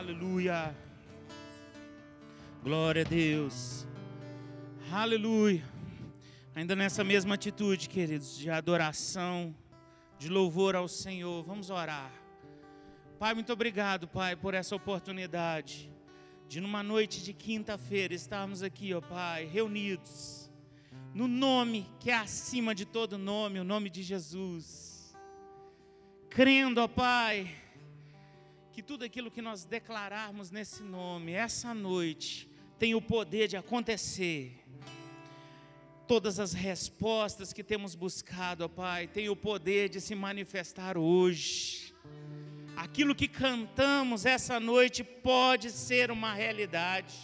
Aleluia. Glória a Deus. Aleluia. Ainda nessa mesma atitude, queridos, de adoração, de louvor ao Senhor, vamos orar. Pai, muito obrigado, Pai, por essa oportunidade de numa noite de quinta-feira estarmos aqui, ó Pai, reunidos no nome que é acima de todo nome, o nome de Jesus. Crendo, ó Pai, que tudo aquilo que nós declararmos nesse nome, essa noite, tem o poder de acontecer. Todas as respostas que temos buscado, ó Pai, tem o poder de se manifestar hoje. Aquilo que cantamos essa noite pode ser uma realidade.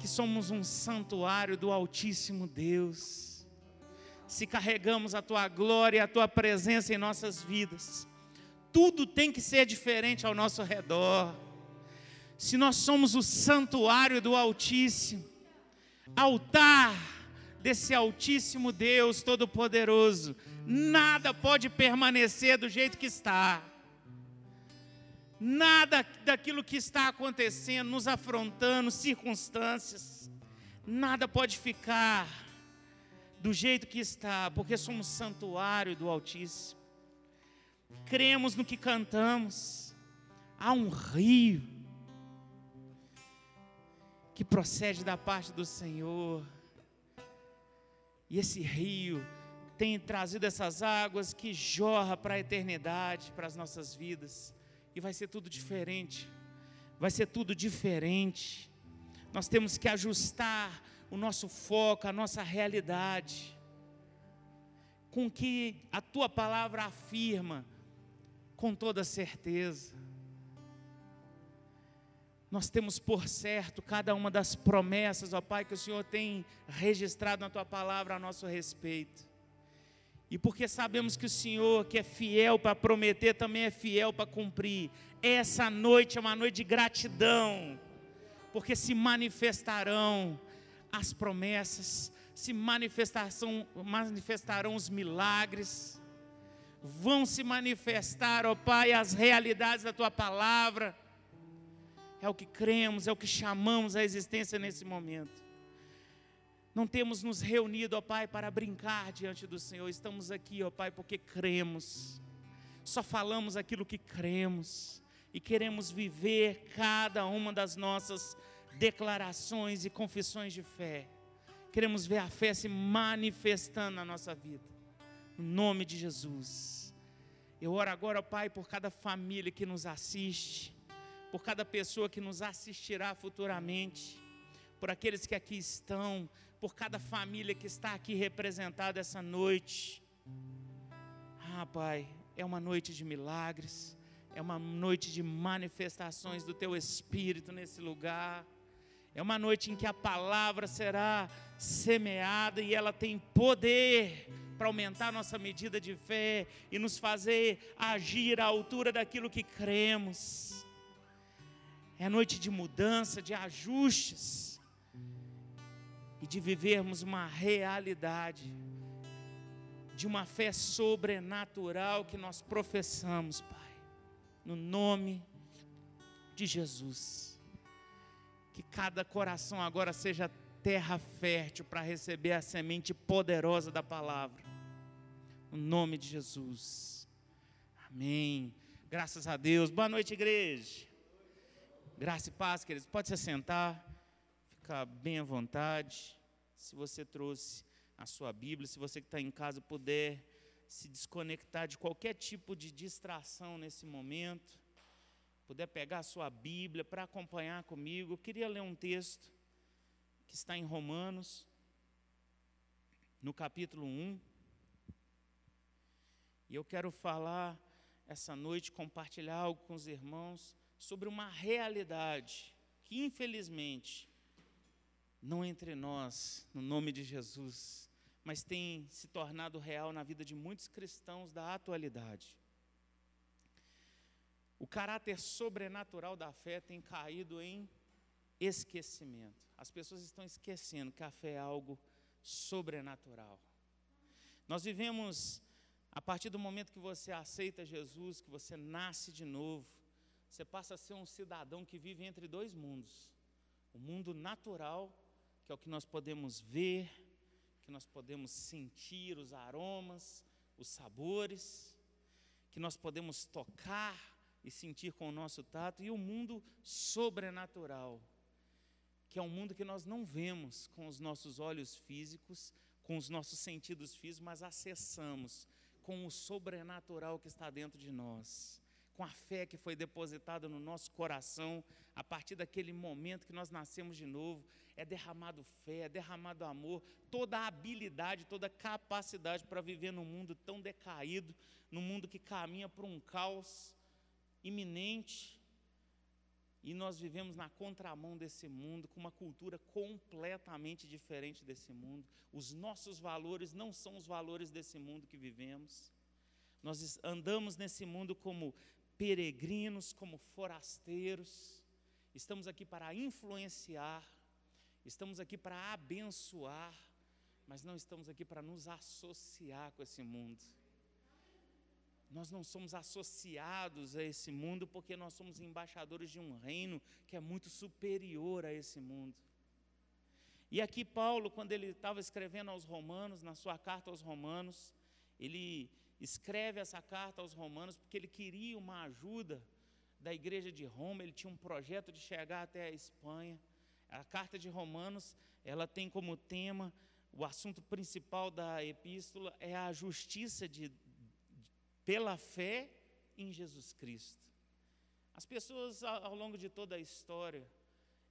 Que somos um santuário do Altíssimo Deus. Se carregamos a tua glória e a tua presença em nossas vidas, tudo tem que ser diferente ao nosso redor. Se nós somos o santuário do Altíssimo, altar desse Altíssimo Deus Todo-Poderoso, nada pode permanecer do jeito que está. Nada daquilo que está acontecendo, nos afrontando, circunstâncias, nada pode ficar do jeito que está, porque somos santuário do Altíssimo. Cremos no que cantamos. Há um rio que procede da parte do Senhor. E esse rio tem trazido essas águas que jorra para a eternidade, para as nossas vidas. E vai ser tudo diferente. Vai ser tudo diferente. Nós temos que ajustar o nosso foco, a nossa realidade com que a tua palavra afirma com toda certeza. Nós temos por certo cada uma das promessas, ó Pai, que o Senhor tem registrado na tua palavra a nosso respeito. E porque sabemos que o Senhor, que é fiel para prometer, também é fiel para cumprir. Essa noite é uma noite de gratidão, porque se manifestarão as promessas, se manifestarão, manifestarão os milagres, vão se manifestar, ó Pai, as realidades da tua palavra é o que cremos, é o que chamamos a existência nesse momento. Não temos nos reunido, ó Pai, para brincar diante do Senhor. Estamos aqui, ó Pai, porque cremos. Só falamos aquilo que cremos e queremos viver cada uma das nossas declarações e confissões de fé. Queremos ver a fé se manifestando na nossa vida. No nome de Jesus. Eu oro agora, Pai, por cada família que nos assiste por cada pessoa que nos assistirá futuramente, por aqueles que aqui estão, por cada família que está aqui representada essa noite. Ah, Pai, é uma noite de milagres, é uma noite de manifestações do Teu Espírito nesse lugar. É uma noite em que a palavra será semeada e ela tem poder para aumentar nossa medida de fé e nos fazer agir à altura daquilo que cremos. É noite de mudança, de ajustes e de vivermos uma realidade de uma fé sobrenatural que nós professamos, Pai, no nome de Jesus. Que cada coração agora seja terra fértil para receber a semente poderosa da palavra, no nome de Jesus. Amém. Graças a Deus. Boa noite, igreja. Graça e paz, queridos. Pode se sentar, ficar bem à vontade. Se você trouxe a sua Bíblia, se você que está em casa puder se desconectar de qualquer tipo de distração nesse momento, puder pegar a sua Bíblia para acompanhar comigo, eu queria ler um texto que está em Romanos, no capítulo 1. E eu quero falar essa noite, compartilhar algo com os irmãos sobre uma realidade que, infelizmente, não entre nós, no nome de Jesus, mas tem se tornado real na vida de muitos cristãos da atualidade. O caráter sobrenatural da fé tem caído em esquecimento. As pessoas estão esquecendo que a fé é algo sobrenatural. Nós vivemos, a partir do momento que você aceita Jesus, que você nasce de novo, você passa a ser um cidadão que vive entre dois mundos: o mundo natural, que é o que nós podemos ver, que nós podemos sentir os aromas, os sabores, que nós podemos tocar e sentir com o nosso tato, e o mundo sobrenatural, que é um mundo que nós não vemos com os nossos olhos físicos, com os nossos sentidos físicos, mas acessamos com o sobrenatural que está dentro de nós, com a fé que foi depositada no nosso coração, a partir daquele momento que nós nascemos de novo, é derramado fé, é derramado amor, toda a habilidade, toda a capacidade para viver num mundo tão decaído, num mundo que caminha para um caos iminente, e nós vivemos na contramão desse mundo, com uma cultura completamente diferente desse mundo. Os nossos valores não são os valores desse mundo que vivemos. Nós andamos nesse mundo como peregrinos, como forasteiros. Estamos aqui para influenciar, estamos aqui para abençoar, mas não estamos aqui para nos associar com esse mundo. Nós não somos associados a esse mundo porque nós somos embaixadores de um reino que é muito superior a esse mundo. E aqui, Paulo, quando ele estava escrevendo aos Romanos, na sua carta aos Romanos, ele escreve essa carta aos Romanos porque ele queria uma ajuda da igreja de Roma, ele tinha um projeto de chegar até a Espanha. A carta de Romanos, ela tem como tema, o assunto principal da epístola é a justiça de pela fé em Jesus Cristo. As pessoas, ao longo de toda a história,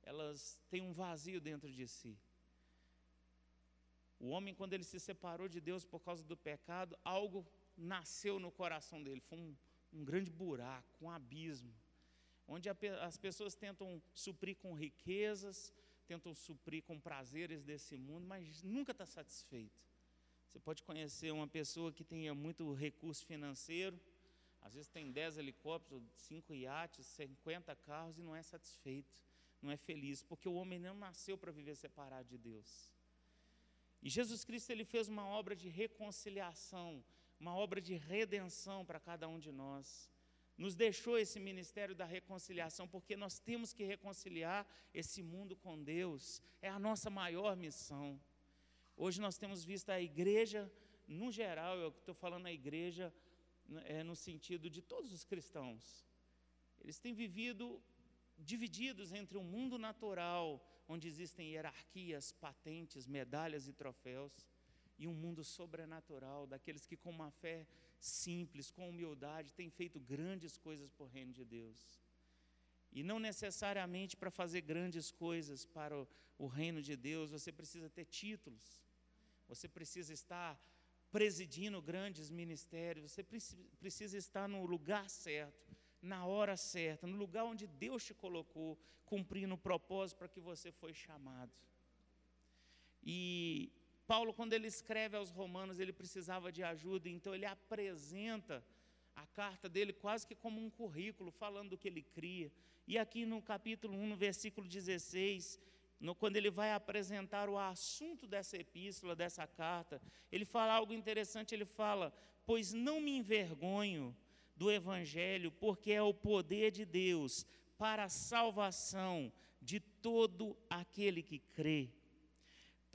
elas têm um vazio dentro de si. O homem, quando ele se separou de Deus por causa do pecado, algo nasceu no coração dele. Foi um, um grande buraco, um abismo, onde a, as pessoas tentam suprir com riquezas, tentam suprir com prazeres desse mundo, mas nunca está satisfeito. Você pode conhecer uma pessoa que tenha muito recurso financeiro, às vezes tem 10 helicópteros, 5 iates, 50 carros e não é satisfeito, não é feliz, porque o homem não nasceu para viver separado de Deus. E Jesus Cristo ele fez uma obra de reconciliação, uma obra de redenção para cada um de nós. Nos deixou esse ministério da reconciliação, porque nós temos que reconciliar esse mundo com Deus, é a nossa maior missão. Hoje nós temos visto a igreja, no geral, eu estou falando a igreja é, no sentido de todos os cristãos. Eles têm vivido divididos entre um mundo natural, onde existem hierarquias, patentes, medalhas e troféus, e um mundo sobrenatural, daqueles que com uma fé simples, com humildade, têm feito grandes coisas por reino de Deus. E não necessariamente para fazer grandes coisas para o, o reino de Deus, você precisa ter títulos. Você precisa estar presidindo grandes ministérios, você precisa estar no lugar certo, na hora certa, no lugar onde Deus te colocou, cumprindo o propósito para que você foi chamado. E Paulo, quando ele escreve aos Romanos, ele precisava de ajuda, então ele apresenta a carta dele quase que como um currículo, falando do que ele cria. E aqui no capítulo 1, no versículo 16, no, quando ele vai apresentar o assunto dessa epístola, dessa carta, ele fala algo interessante, ele fala: "Pois não me envergonho do evangelho, porque é o poder de Deus para a salvação de todo aquele que crê,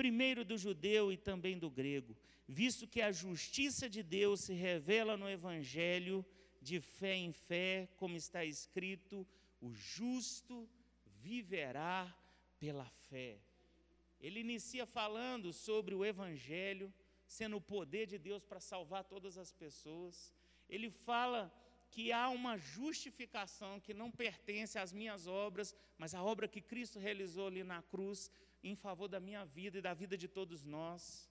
primeiro do judeu e também do grego, visto que a justiça de Deus se revela no evangelho de fé em fé, como está escrito: o justo viverá pela fé. Ele inicia falando sobre o Evangelho, sendo o poder de Deus para salvar todas as pessoas. Ele fala que há uma justificação que não pertence às minhas obras, mas à obra que Cristo realizou ali na cruz em favor da minha vida e da vida de todos nós.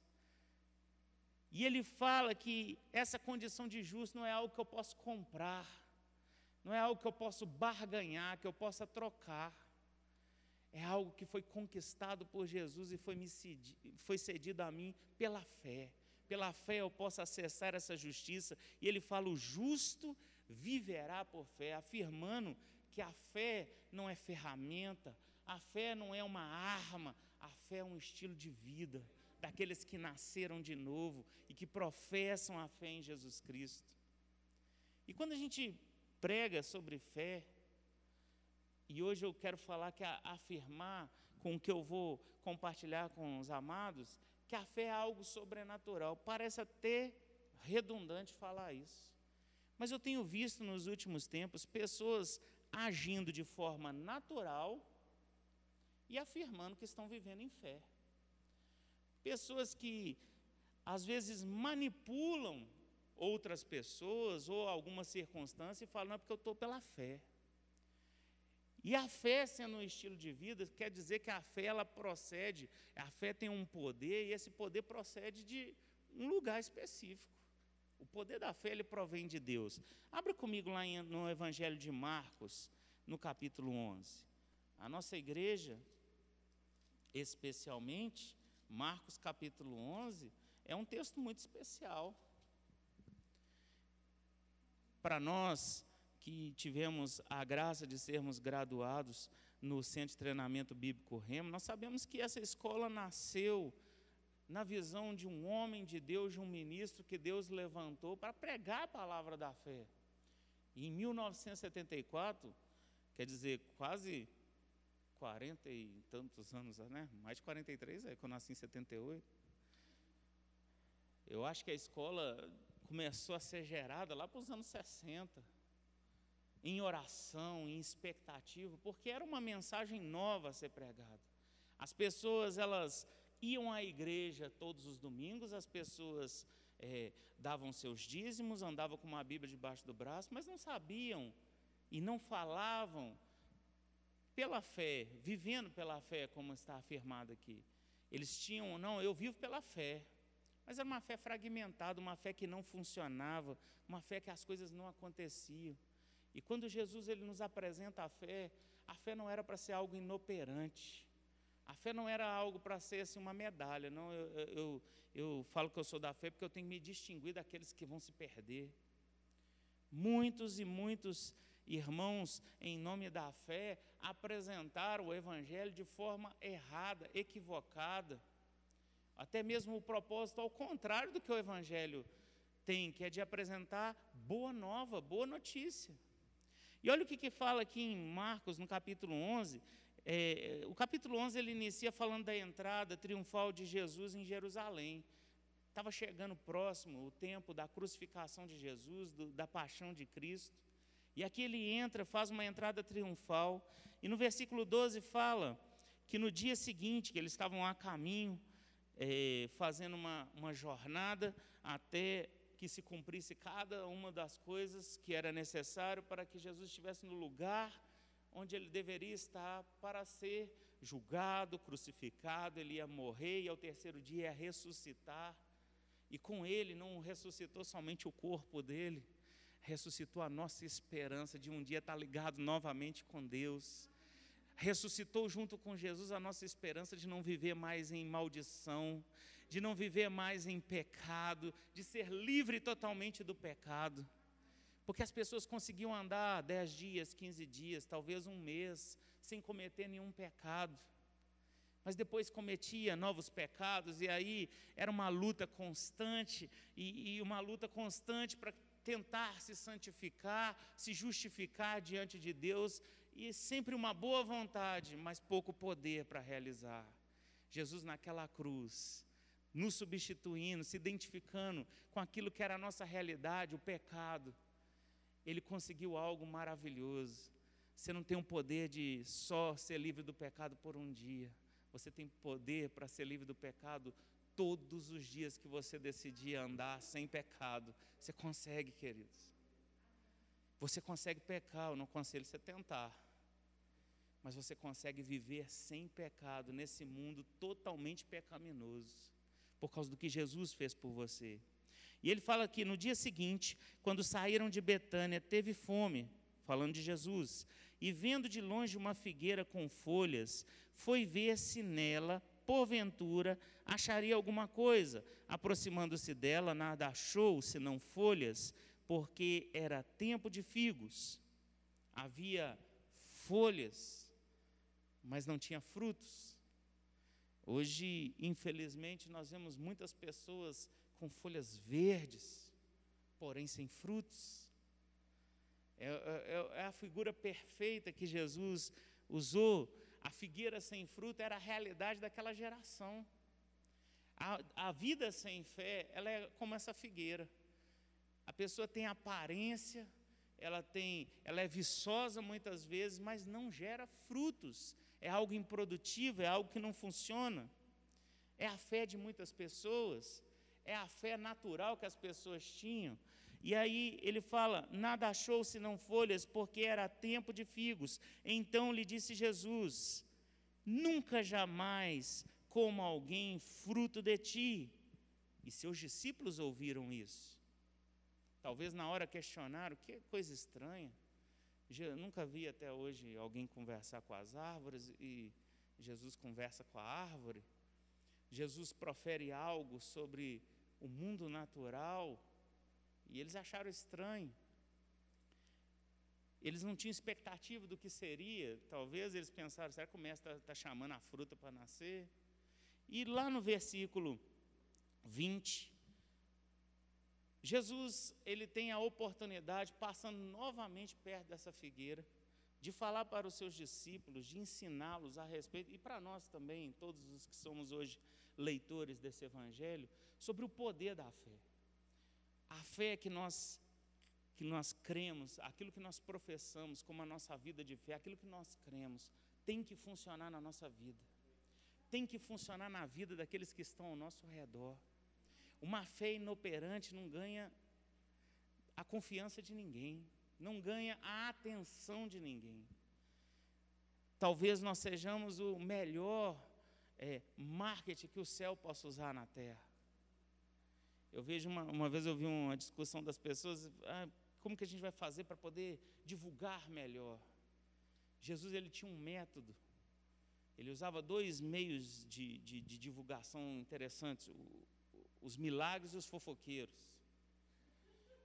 E ele fala que essa condição de justo não é algo que eu posso comprar, não é algo que eu posso barganhar, que eu possa trocar é algo que foi conquistado por Jesus e foi, me cedi, foi cedido a mim pela fé. Pela fé eu posso acessar essa justiça. E ele fala: o justo viverá por fé, afirmando que a fé não é ferramenta, a fé não é uma arma, a fé é um estilo de vida daqueles que nasceram de novo e que professam a fé em Jesus Cristo. E quando a gente prega sobre fé, E hoje eu quero falar que afirmar com o que eu vou compartilhar com os amados, que a fé é algo sobrenatural. Parece até redundante falar isso. Mas eu tenho visto nos últimos tempos pessoas agindo de forma natural e afirmando que estão vivendo em fé. Pessoas que às vezes manipulam outras pessoas ou alguma circunstância e falam, não, é porque eu estou pela fé. E a fé sendo um estilo de vida, quer dizer que a fé ela procede, a fé tem um poder e esse poder procede de um lugar específico. O poder da fé ele provém de Deus. Abra comigo lá no Evangelho de Marcos, no capítulo 11. A nossa igreja, especialmente, Marcos capítulo 11, é um texto muito especial. Para nós que tivemos a graça de sermos graduados no Centro de Treinamento Bíblico Remo, nós sabemos que essa escola nasceu na visão de um homem de Deus, de um ministro que Deus levantou para pregar a palavra da fé. E em 1974, quer dizer, quase 40 e tantos anos, né? mais de 43, é que eu nasci em 78. Eu acho que a escola começou a ser gerada lá para os anos 60, em oração, em expectativa, porque era uma mensagem nova a ser pregada. As pessoas, elas iam à igreja todos os domingos, as pessoas é, davam seus dízimos, andavam com uma Bíblia debaixo do braço, mas não sabiam e não falavam pela fé, vivendo pela fé, como está afirmado aqui. Eles tinham, não, eu vivo pela fé. Mas era uma fé fragmentada, uma fé que não funcionava, uma fé que as coisas não aconteciam. E quando Jesus ele nos apresenta a fé, a fé não era para ser algo inoperante. A fé não era algo para ser assim, uma medalha. Não, eu, eu, eu falo que eu sou da fé porque eu tenho que me distinguir daqueles que vão se perder. Muitos e muitos irmãos, em nome da fé, apresentaram o Evangelho de forma errada, equivocada. Até mesmo o propósito ao contrário do que o Evangelho tem, que é de apresentar boa nova, boa notícia. E olha o que, que fala aqui em Marcos, no capítulo 11, é, o capítulo 11 ele inicia falando da entrada triunfal de Jesus em Jerusalém. Estava chegando próximo o tempo da crucificação de Jesus, do, da paixão de Cristo. E aqui ele entra, faz uma entrada triunfal. E no versículo 12 fala que no dia seguinte, que eles estavam a caminho, é, fazendo uma, uma jornada até que se cumprisse cada uma das coisas que era necessário para que Jesus estivesse no lugar onde ele deveria estar para ser julgado, crucificado, ele ia morrer e ao terceiro dia ia ressuscitar. E com ele não ressuscitou somente o corpo dele, ressuscitou a nossa esperança de um dia estar ligado novamente com Deus. Ressuscitou junto com Jesus a nossa esperança de não viver mais em maldição, de não viver mais em pecado, de ser livre totalmente do pecado. Porque as pessoas conseguiam andar 10 dias, 15 dias, talvez um mês, sem cometer nenhum pecado. Mas depois cometia novos pecados, e aí era uma luta constante, e, e uma luta constante para tentar se santificar, se justificar diante de Deus, e sempre uma boa vontade, mas pouco poder para realizar. Jesus naquela cruz, nos substituindo, se identificando com aquilo que era a nossa realidade, o pecado ele conseguiu algo maravilhoso. Você não tem o poder de só ser livre do pecado por um dia. Você tem poder para ser livre do pecado todos os dias que você decidir andar sem pecado. Você consegue, queridos. Você consegue pecar, eu não aconselho você tentar. Mas você consegue viver sem pecado nesse mundo totalmente pecaminoso, por causa do que Jesus fez por você. E ele fala que no dia seguinte, quando saíram de Betânia, teve fome, falando de Jesus, e vendo de longe uma figueira com folhas, foi ver se nela, porventura, acharia alguma coisa. Aproximando-se dela, nada achou, senão folhas, porque era tempo de figos. Havia folhas, mas não tinha frutos. Hoje, infelizmente, nós vemos muitas pessoas com folhas verdes, porém sem frutos. É, é, é a figura perfeita que Jesus usou. A figueira sem fruto era a realidade daquela geração. A, a vida sem fé, ela é como essa figueira. A pessoa tem aparência, ela tem, ela é viçosa muitas vezes, mas não gera frutos. É algo improdutivo, é algo que não funciona. É a fé de muitas pessoas, é a fé natural que as pessoas tinham. E aí ele fala: Nada achou senão folhas, porque era tempo de figos. Então lhe disse Jesus: Nunca jamais coma alguém fruto de ti. E seus discípulos ouviram isso. Talvez na hora questionaram: Que coisa estranha. Eu nunca vi até hoje alguém conversar com as árvores e Jesus conversa com a árvore. Jesus profere algo sobre o mundo natural e eles acharam estranho. Eles não tinham expectativa do que seria. Talvez eles pensaram: será que o mestre está tá chamando a fruta para nascer? E lá no versículo 20, Jesus ele tem a oportunidade, passando novamente perto dessa figueira, de falar para os seus discípulos, de ensiná-los a respeito, e para nós também, todos os que somos hoje leitores desse evangelho, sobre o poder da fé. A fé que nós que nós cremos, aquilo que nós professamos como a nossa vida de fé, aquilo que nós cremos, tem que funcionar na nossa vida. Tem que funcionar na vida daqueles que estão ao nosso redor. Uma fé inoperante não ganha a confiança de ninguém, não ganha a atenção de ninguém. Talvez nós sejamos o melhor é, marketing que o céu possa usar na terra. Eu vejo uma, uma vez eu vi uma discussão das pessoas, ah, como que a gente vai fazer para poder divulgar melhor? Jesus ele tinha um método, ele usava dois meios de, de, de divulgação interessantes, o, os milagres e os fofoqueiros.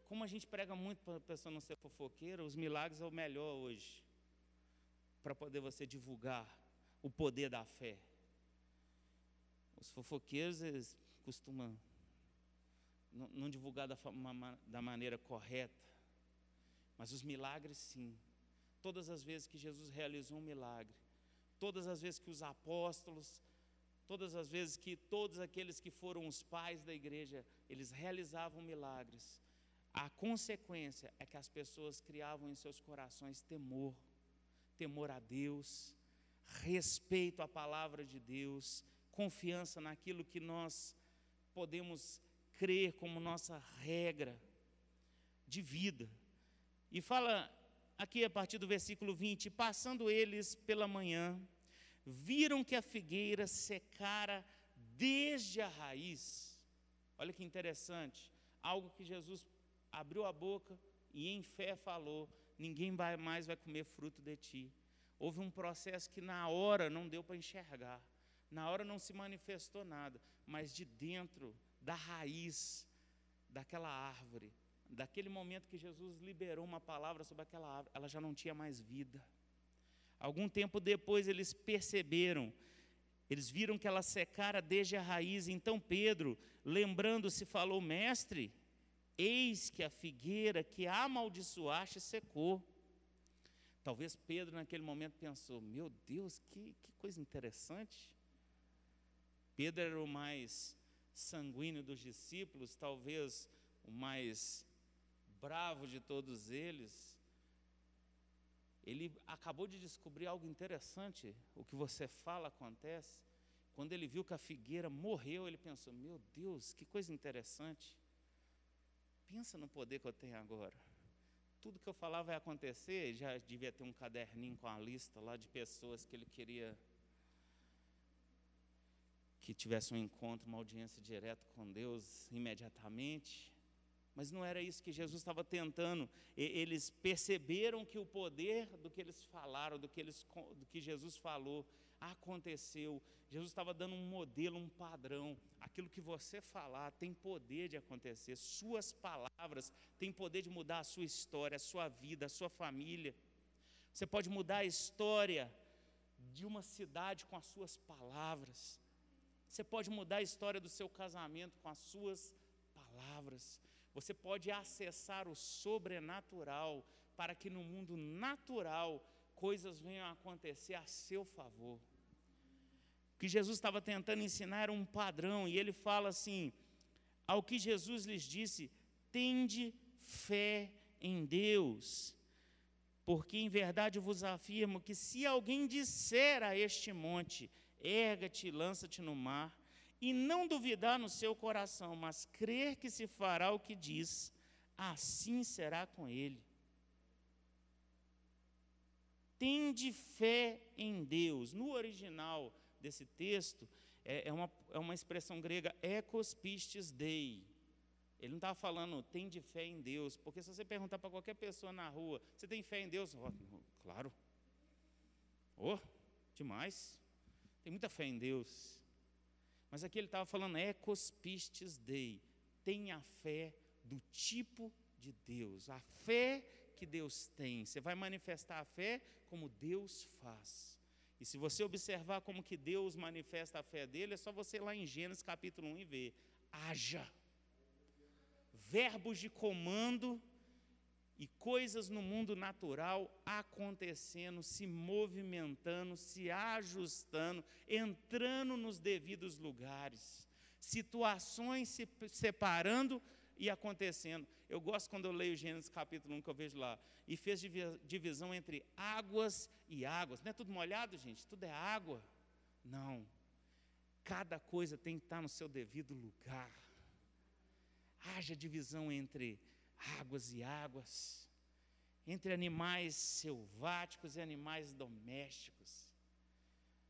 Como a gente prega muito para a pessoa não ser fofoqueira, os milagres é o melhor hoje, para poder você divulgar o poder da fé. Os fofoqueiros eles costumam não, não divulgar da, da maneira correta, mas os milagres sim. Todas as vezes que Jesus realizou um milagre, todas as vezes que os apóstolos, todas as vezes que todos aqueles que foram os pais da igreja, eles realizavam milagres, a consequência é que as pessoas criavam em seus corações temor, temor a Deus, respeito à palavra de Deus, confiança naquilo que nós podemos crer como nossa regra de vida. E fala aqui a partir do versículo 20: Passando eles pela manhã, viram que a figueira secara desde a raiz. Olha que interessante, algo que Jesus abriu a boca e em fé falou: ninguém vai mais vai comer fruto de ti. Houve um processo que na hora não deu para enxergar, na hora não se manifestou nada, mas de dentro da raiz daquela árvore, daquele momento que Jesus liberou uma palavra sobre aquela árvore, ela já não tinha mais vida. Algum tempo depois eles perceberam, eles viram que ela secara desde a raiz. Então Pedro, lembrando-se, falou: Mestre, eis que a figueira que amaldiçoaste secou. Talvez Pedro naquele momento pensou: Meu Deus, que, que coisa interessante. Pedro era o mais sanguíneo dos discípulos, talvez o mais bravo de todos eles, ele acabou de descobrir algo interessante. O que você fala acontece. Quando ele viu que a figueira morreu, ele pensou: Meu Deus, que coisa interessante. Pensa no poder que eu tenho agora. Tudo que eu falar vai acontecer. Já devia ter um caderninho com a lista lá de pessoas que ele queria que tivesse um encontro, uma audiência direta com Deus imediatamente. Mas não era isso que Jesus estava tentando. Eles perceberam que o poder do que eles falaram, do que, eles, do que Jesus falou, aconteceu. Jesus estava dando um modelo, um padrão. Aquilo que você falar tem poder de acontecer. Suas palavras têm poder de mudar a sua história, a sua vida, a sua família. Você pode mudar a história de uma cidade com as suas palavras. Você pode mudar a história do seu casamento com as suas palavras. Você pode acessar o sobrenatural para que no mundo natural coisas venham a acontecer a seu favor. O que Jesus estava tentando ensinar era um padrão, e ele fala assim: ao que Jesus lhes disse, tende fé em Deus. Porque em verdade vos afirmo que se alguém disser a este monte, erga-te lança-te no mar, e não duvidar no seu coração, mas crer que se fará o que diz, assim será com ele. Tende fé em Deus. No original desse texto, é, é uma, é uma expressão grega, ekos pistis dei. Ele não estava falando, tem de fé em Deus, porque se você perguntar para qualquer pessoa na rua, você tem fé em Deus? Oh, claro. Oh, demais. Tem muita fé em Deus. Mas aqui ele estava falando, ecos pistes dei. Tenha fé do tipo de Deus. A fé que Deus tem. Você vai manifestar a fé como Deus faz. E se você observar como que Deus manifesta a fé dele, é só você ir lá em Gênesis capítulo 1 e ver. Haja verbos de comando e coisas no mundo natural acontecendo, se movimentando, se ajustando, entrando nos devidos lugares, situações se separando e acontecendo. Eu gosto quando eu leio Gênesis capítulo 1, que eu vejo lá, e fez divisão entre águas e águas. Não é tudo molhado, gente? Tudo é água. Não. Cada coisa tem que estar no seu devido lugar haja divisão entre águas e águas, entre animais selváticos e animais domésticos.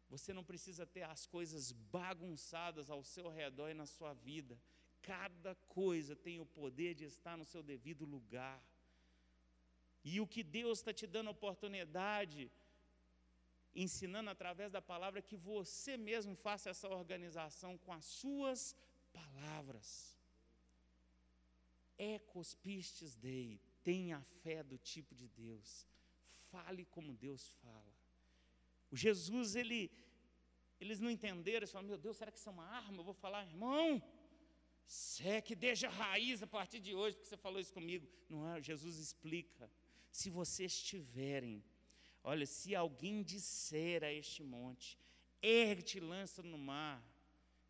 Você não precisa ter as coisas bagunçadas ao seu redor e na sua vida. Cada coisa tem o poder de estar no seu devido lugar. E o que Deus está te dando oportunidade, ensinando através da palavra, é que você mesmo faça essa organização com as suas palavras. Ecos pistes dei, tenha a fé do tipo de Deus. Fale como Deus fala. O Jesus, ele, eles não entenderam, eles falaram, meu Deus, será que isso é uma arma? Eu vou falar, irmão, seque, deixa raiz a partir de hoje, porque você falou isso comigo. Não é, Jesus explica. Se vocês tiverem, olha, se alguém disser a este monte, ergue-te lança no mar.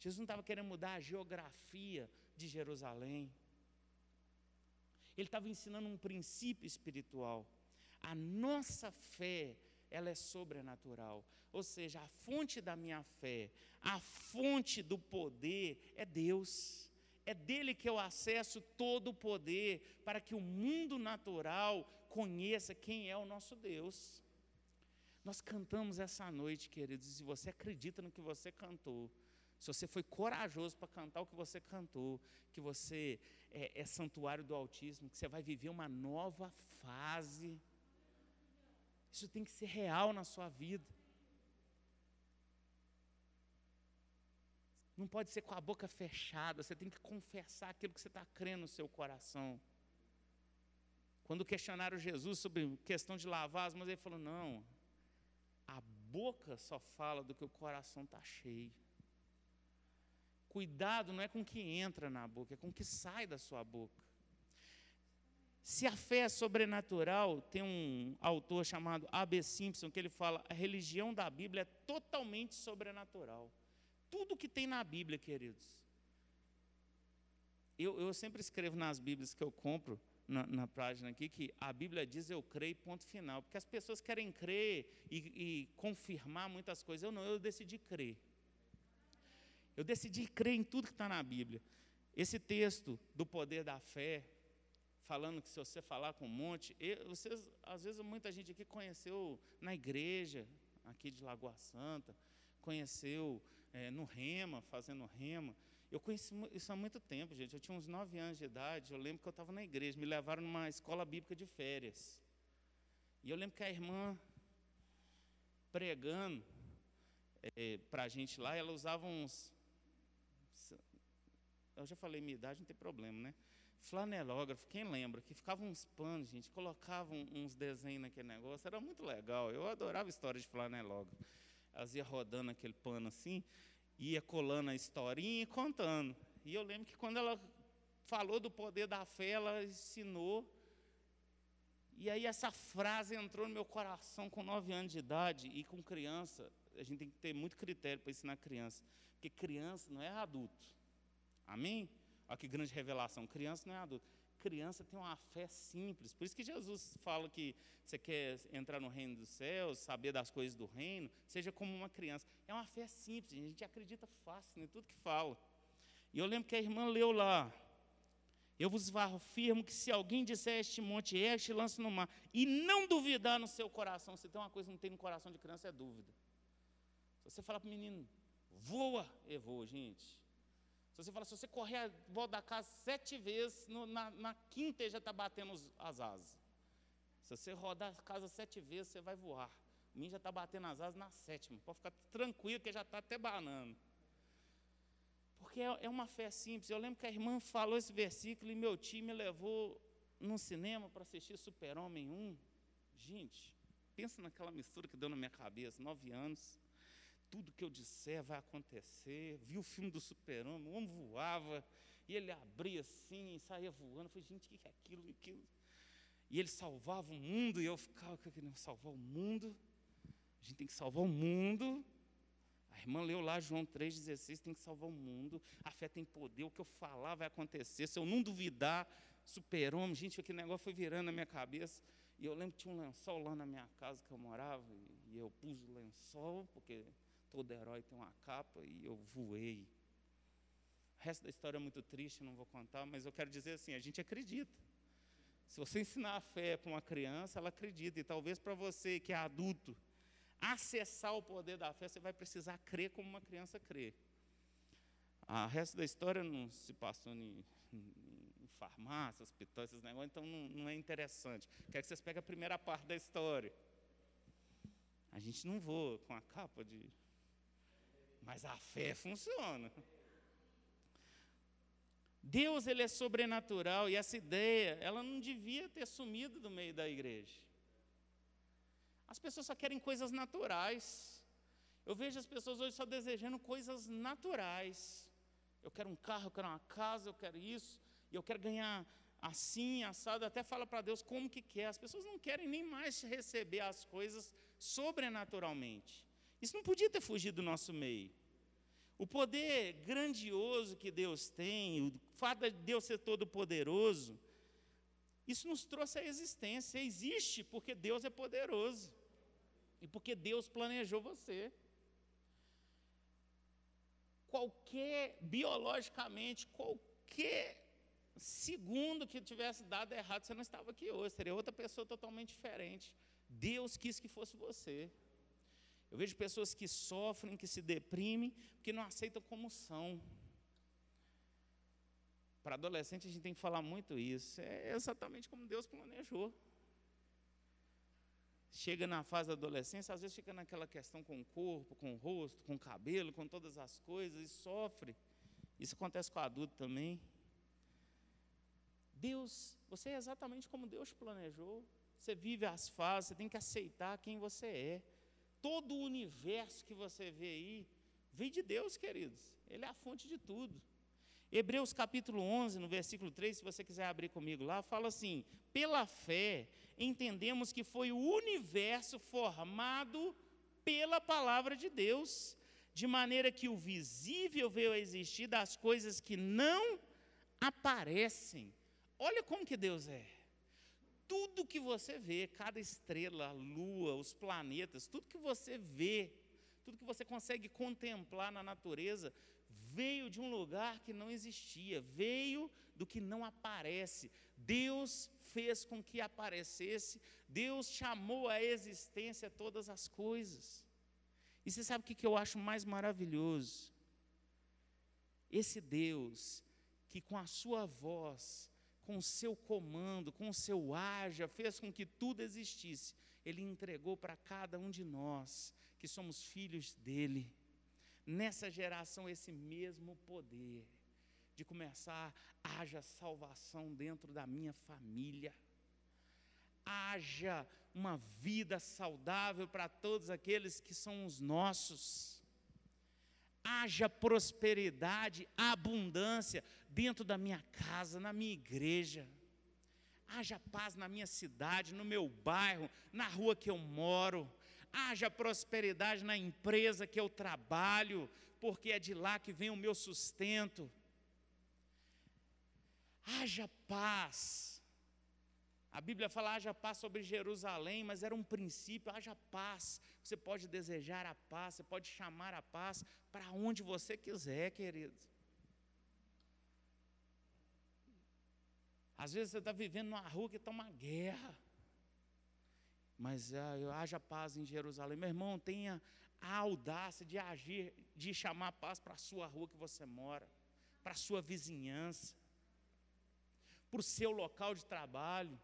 Jesus não estava querendo mudar a geografia de Jerusalém. Ele estava ensinando um princípio espiritual. A nossa fé, ela é sobrenatural. Ou seja, a fonte da minha fé, a fonte do poder é Deus. É dele que eu acesso todo o poder para que o mundo natural conheça quem é o nosso Deus. Nós cantamos essa noite, queridos, e se você acredita no que você cantou, se você foi corajoso para cantar o que você cantou, que você é, é santuário do autismo, que você vai viver uma nova fase. Isso tem que ser real na sua vida. Não pode ser com a boca fechada, você tem que confessar aquilo que você está crendo no seu coração. Quando questionaram Jesus sobre questão de lavar as mãos, ele falou: não, a boca só fala do que o coração está cheio. Cuidado não é com o que entra na boca, é com o que sai da sua boca. Se a fé é sobrenatural, tem um autor chamado A.B. Simpson que ele fala: a religião da Bíblia é totalmente sobrenatural. Tudo que tem na Bíblia, queridos. Eu, eu sempre escrevo nas Bíblias que eu compro, na, na, página aqui, que a Bíblia diz eu creio, ponto final. Porque as pessoas querem crer e, e confirmar muitas coisas. Eu não, eu decidi crer. Eu decidi crer em tudo que está na Bíblia. Esse texto do poder da fé, falando que se você falar com um monte, eu, vocês, às vezes muita gente aqui conheceu na igreja, aqui de Lagoa Santa, conheceu é, no Rema, fazendo Rema. Eu conheci isso há muito tempo, gente. Eu tinha uns nove anos de idade, eu lembro que eu estava na igreja, me levaram numa escola bíblica de férias. E eu lembro que a irmã pregando é, para a gente lá, ela usava uns, eu já falei minha idade, não tem problema, né? Flanelógrafo, quem lembra? Que ficavam uns panos, gente, colocavam uns desenhos naquele negócio, era muito legal. Eu adorava histórias de flanelógrafo. Elas iam rodando aquele pano assim, ia colando a historinha e contando. E eu lembro que quando ela falou do poder da fé, ela ensinou. E aí essa frase entrou no meu coração com nove anos de idade e com criança. A gente tem que ter muito critério para ensinar criança. Porque criança não é adulto. Amém? Olha que grande revelação. Criança não é adulto. Criança tem uma fé simples. Por isso que Jesus fala que você quer entrar no reino dos céus, saber das coisas do reino, seja como uma criança. É uma fé simples. A gente acredita fácil em tudo que fala. E eu lembro que a irmã leu lá. Eu vos afirmo que se alguém disser este monte, este lance no mar, e não duvidar no seu coração, se tem uma coisa que não tem no coração de criança, é dúvida. Se você falar para o menino, voa, eu vou, gente. Se você falar, se você correr a volta da casa sete vezes, no, na, na, quinta já está batendo as asas. Se você rodar a casa sete vezes, você vai voar. O menino já está batendo as asas na sétima. Pode ficar tranquilo, que já está até banando. Porque é, é uma fé simples. Eu lembro que a irmã falou esse versículo e meu tio me levou no cinema para assistir Super-Homem 1. Gente, pensa naquela mistura que deu na minha cabeça, nove anos. Tudo que eu disser vai acontecer. Vi o filme do Super-Homem, o homem voava, e ele abria assim e saía voando. Eu falei, gente, o que é aquilo? aquilo? E ele salvava o mundo, e eu ficava querendo salvar o mundo. A gente tem que salvar o mundo. A irmã leu lá João 3,16, tem que salvar o mundo. A fé tem poder, o que eu falar vai acontecer. Se eu não duvidar, super-homem. Gente, aquele negócio foi virando na minha cabeça. E eu lembro que tinha um lençol lá na minha casa que eu morava, e eu pus o lençol, porque todo herói tem uma capa, e eu voei. O resto da história é muito triste, não vou contar, mas eu quero dizer assim: a gente acredita. Se você ensinar a fé para uma criança, ela acredita. E talvez para você que é adulto, acessar o poder da fé, você vai precisar crer como uma criança crê. O resto da história não se passou em, em farmácia, hospital, esses negócios, então não, não, é interessante. Quero que vocês peguem a primeira parte da história. A gente não voa com a capa de. Mas a fé funciona. Deus ele é sobrenatural e essa ideia, ela não devia ter sumido do meio da igreja. As pessoas só querem coisas naturais. Eu vejo as pessoas hoje só desejando coisas naturais. Eu quero um carro, eu quero uma casa, eu quero isso, e eu quero ganhar assim, assado, até fala para Deus como que quer. As pessoas não querem nem mais receber as coisas sobrenaturalmente. Isso não podia ter fugido do nosso meio. O poder grandioso que Deus tem, o fato de Deus ser todo poderoso, isso nos trouxe a existência. Existe porque Deus é poderoso e porque Deus planejou você. Qualquer, biologicamente, qualquer segundo que tivesse dado errado, você não estava aqui hoje, seria outra pessoa totalmente diferente. Deus quis que fosse você. Eu vejo pessoas que sofrem, que se deprimem, porque não aceitam como são. Para adolescente, a gente tem que falar muito isso. É exatamente como Deus planejou chega na fase da adolescência, às vezes fica naquela questão com o corpo, com o rosto, com o cabelo, com todas as coisas e sofre. Isso acontece com o adulto também. Deus, você é exatamente como Deus planejou. Você vive as fases, você tem que aceitar quem você é. Todo o universo que você vê aí vem de Deus, queridos. Ele é a fonte de tudo. Hebreus capítulo 11, no versículo 3, se você quiser abrir comigo lá, fala assim: pela fé, entendemos que foi o universo formado pela palavra de Deus, de maneira que o visível veio a existir das coisas que não aparecem. Olha como que Deus é. Tudo que você vê, cada estrela, a lua, os planetas, tudo que você vê, tudo que você consegue contemplar na natureza, veio de um lugar que não existia, veio do que não aparece. Deus fez com que aparecesse, Deus chamou à existência todas as coisas. E você sabe o que eu acho mais maravilhoso? Esse Deus que com a sua voz, com o seu comando, com o seu haja, fez com que tudo existisse, Ele entregou para cada um de nós, que somos filhos dEle. Nessa geração esse mesmo poder de começar, haja salvação dentro da minha família, haja uma vida saudável para todos aqueles que são os nossos, haja prosperidade, abundância dentro da minha casa, na minha igreja, haja paz na minha cidade, no meu bairro, na rua que eu moro, haja prosperidade na empresa que eu trabalho, porque é de lá que vem o meu sustento. Haja paz. A Bíblia fala haja paz sobre Jerusalém, mas era um princípio, haja paz. Você pode desejar a paz, você pode chamar a paz para onde você quiser, querido. Às vezes você está vivendo numa rua que está uma guerra. Mas ah, haja paz em Jerusalém. Meu irmão, tenha a audácia de agir, de chamar a paz para a sua rua que você mora, para a sua vizinhança, para o seu local de trabalho.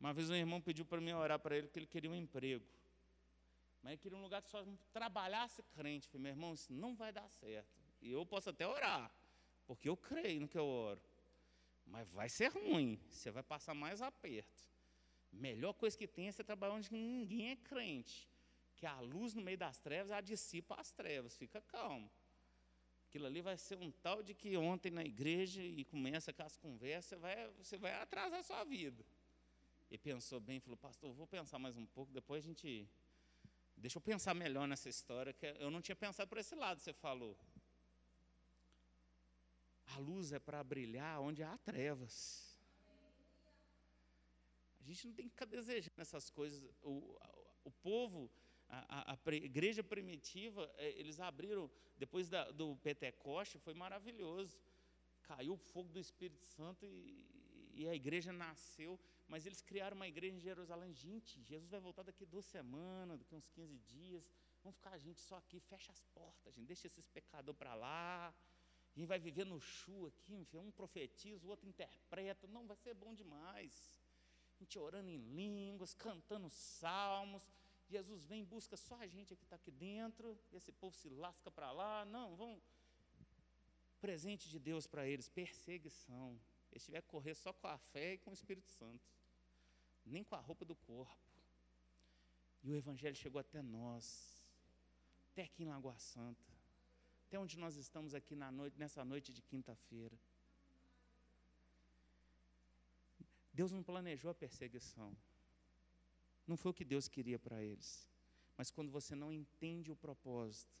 Uma vez um irmão pediu para mim orar para ele porque ele queria um emprego. Mas ele queria um lugar que só trabalhasse crente. Eu falei, meu irmão, isso não vai dar certo. E eu posso até orar, porque eu creio no que eu oro. Mas vai ser ruim, você vai passar mais aperto. Melhor coisa que tem é você trabalhar onde ninguém é crente. Que a luz no meio das trevas, ela dissipa as trevas, fica calmo. Aquilo ali vai ser um tal de que ontem na igreja e começa com as conversas, vai, você vai atrasar a sua vida. E pensou bem, falou, pastor, vou pensar mais um pouco, depois a gente. Deixa eu pensar melhor nessa história, que eu não tinha pensado por esse lado, você falou. A luz é para brilhar onde há trevas. A gente não tem que ficar desejando essas coisas. O, o povo, a, a, a, igreja primitiva, é, eles abriram, depois da, do Pentecoste, foi maravilhoso. Caiu o fogo do Espírito Santo e, e a igreja nasceu. Mas eles criaram uma igreja em Jerusalém. Gente, Jesus vai voltar daqui duas semanas, daqui uns 15 dias. Vamos ficar a gente só aqui, fecha as portas, gente, deixa esses pecadores para lá. A gente vai viver no chu aqui, um profetiza, o outro interpreta. Não, vai ser bom demais. A gente orando em línguas, cantando salmos. Jesus vem, busca só a gente que está aqui dentro. Esse povo se lasca para lá. Não, vão. Presente de Deus para eles, perseguição. Eles tiver que correr só com a fé e com o Espírito Santo, nem com a roupa do corpo. E o Evangelho chegou até nós, até aqui em Lagoa Santa até onde nós estamos aqui na noite, nessa noite de quinta-feira. Deus não planejou a perseguição. Não foi o que Deus queria para eles. Mas quando você não entende o propósito,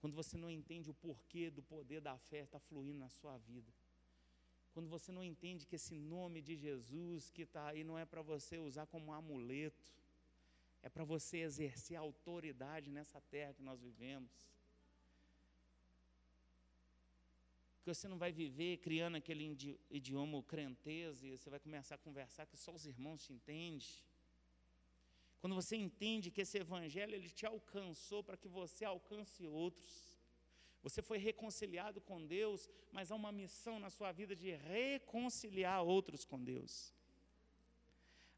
quando você não entende o porquê do poder da fé está fluindo na sua vida, quando você não entende que esse nome de Jesus que está aí não é para você usar como um amuleto, é para você exercer autoridade nessa terra que nós vivemos. Porque você não vai viver criando aquele idioma crenteza e você vai começar a conversar que só os irmãos te entendem. Quando você entende que esse evangelho ele te alcançou para que você alcance outros. Você foi reconciliado com Deus, mas há uma missão na sua vida de reconciliar outros com Deus.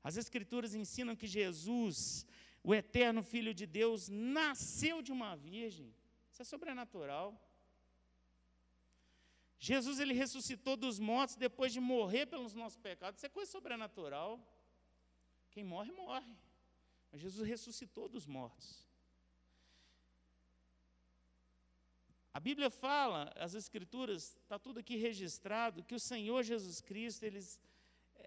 As Escrituras ensinam que Jesus, o eterno Filho de Deus, nasceu de uma virgem. Isso é sobrenatural. Jesus ele ressuscitou dos mortos depois de morrer pelos nossos pecados. Isso é coisa sobrenatural. Quem morre, morre. Mas Jesus ressuscitou dos mortos. A Bíblia fala, as Escrituras, está tudo aqui registrado, que o Senhor Jesus Cristo, eles,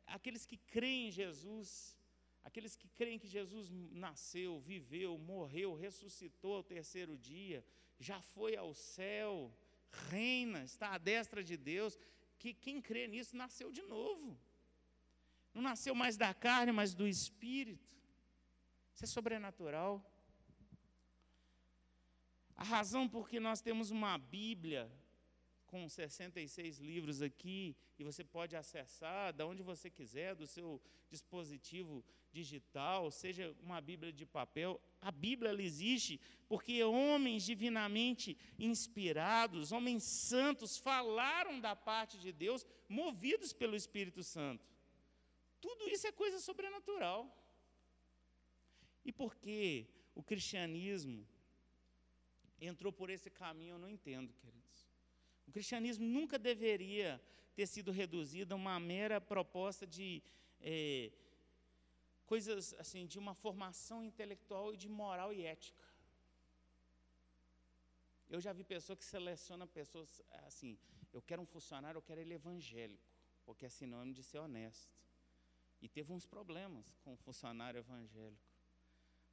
aqueles que creem em Jesus, aqueles que creem que Jesus nasceu, viveu, morreu, ressuscitou ao terceiro dia, já foi ao céu, reina, está à destra de Deus, que quem crê nisso nasceu de novo. Não nasceu mais da carne, mas do espírito. Isso é sobrenatural. A razão por que nós temos uma Bíblia com 66 livros aqui e você pode acessar da onde você quiser, do seu dispositivo digital, seja uma Bíblia de papel. A Bíblia ela existe porque homens divinamente inspirados, homens santos, falaram da parte de Deus, movidos pelo Espírito Santo. Tudo isso é coisa sobrenatural. E por que o cristianismo entrou por esse caminho, eu não entendo, queridos. O cristianismo nunca deveria ter sido reduzido a uma mera proposta de é, coisas assim, de uma formação intelectual e de moral e ética. Eu já vi pessoa que seleciona pessoas assim, eu quero um funcionário, eu quero ele evangélico. porque é sinônimo de ser honesto. E teve uns problemas com o funcionário evangélico.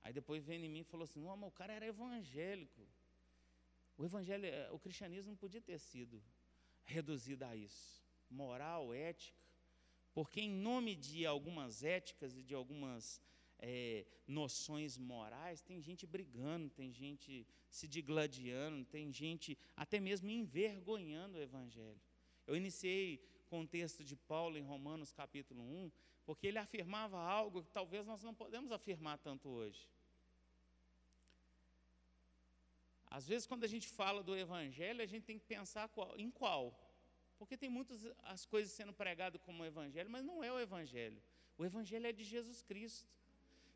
Aí depois veio em mim e falou assim: não, mas o cara era evangélico. O evangelho, eh, o cristianismo não podia ter sido reduzido a isso. Moral, ética. Porque em nome de algumas éticas e de algumas é, noções morais, tem gente brigando, tem gente se digladiando, tem gente até mesmo envergonhando o Evangelho. Eu iniciei com o texto de Paulo em Romanos capítulo 1, porque ele afirmava algo que talvez nós não podemos afirmar tanto hoje. Às vezes, quando a gente fala do Evangelho, a gente tem que pensar qual, em qual. Porque tem muitas as coisas sendo pregadas como Evangelho, mas não é o Evangelho. O Evangelho é de Jesus Cristo.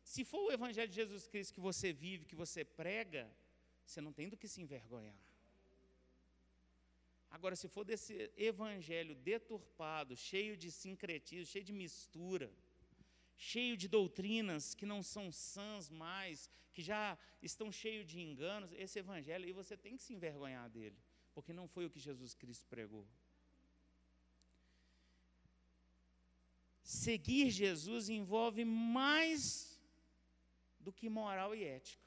Se for o Evangelho de Jesus Cristo que você vive, que você prega, você não tem do que se envergonhar. Agora, se for desse evangelho deturpado, cheio de sincretismo, cheio de mistura, cheio de doutrinas que não são sãs mais, que já estão cheios de enganos, esse evangelho aí você tem que se envergonhar dele, porque não foi o que Jesus Cristo pregou. Seguir Jesus envolve mais do que moral e ética.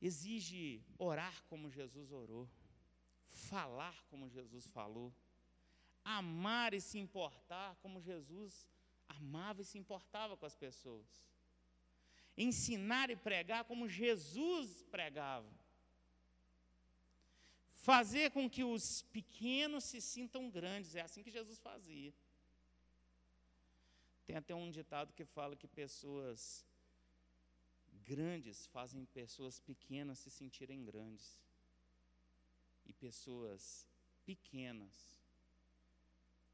Exige orar como Jesus orou, falar como Jesus falou, amar e se importar como Jesus amava e se importava com as pessoas, ensinar e pregar como Jesus pregava, fazer com que os pequenos se sintam grandes, é assim que Jesus fazia. Tem até um ditado que fala que pessoas grandes fazem pessoas pequenas se sentirem grandes. E pessoas pequenas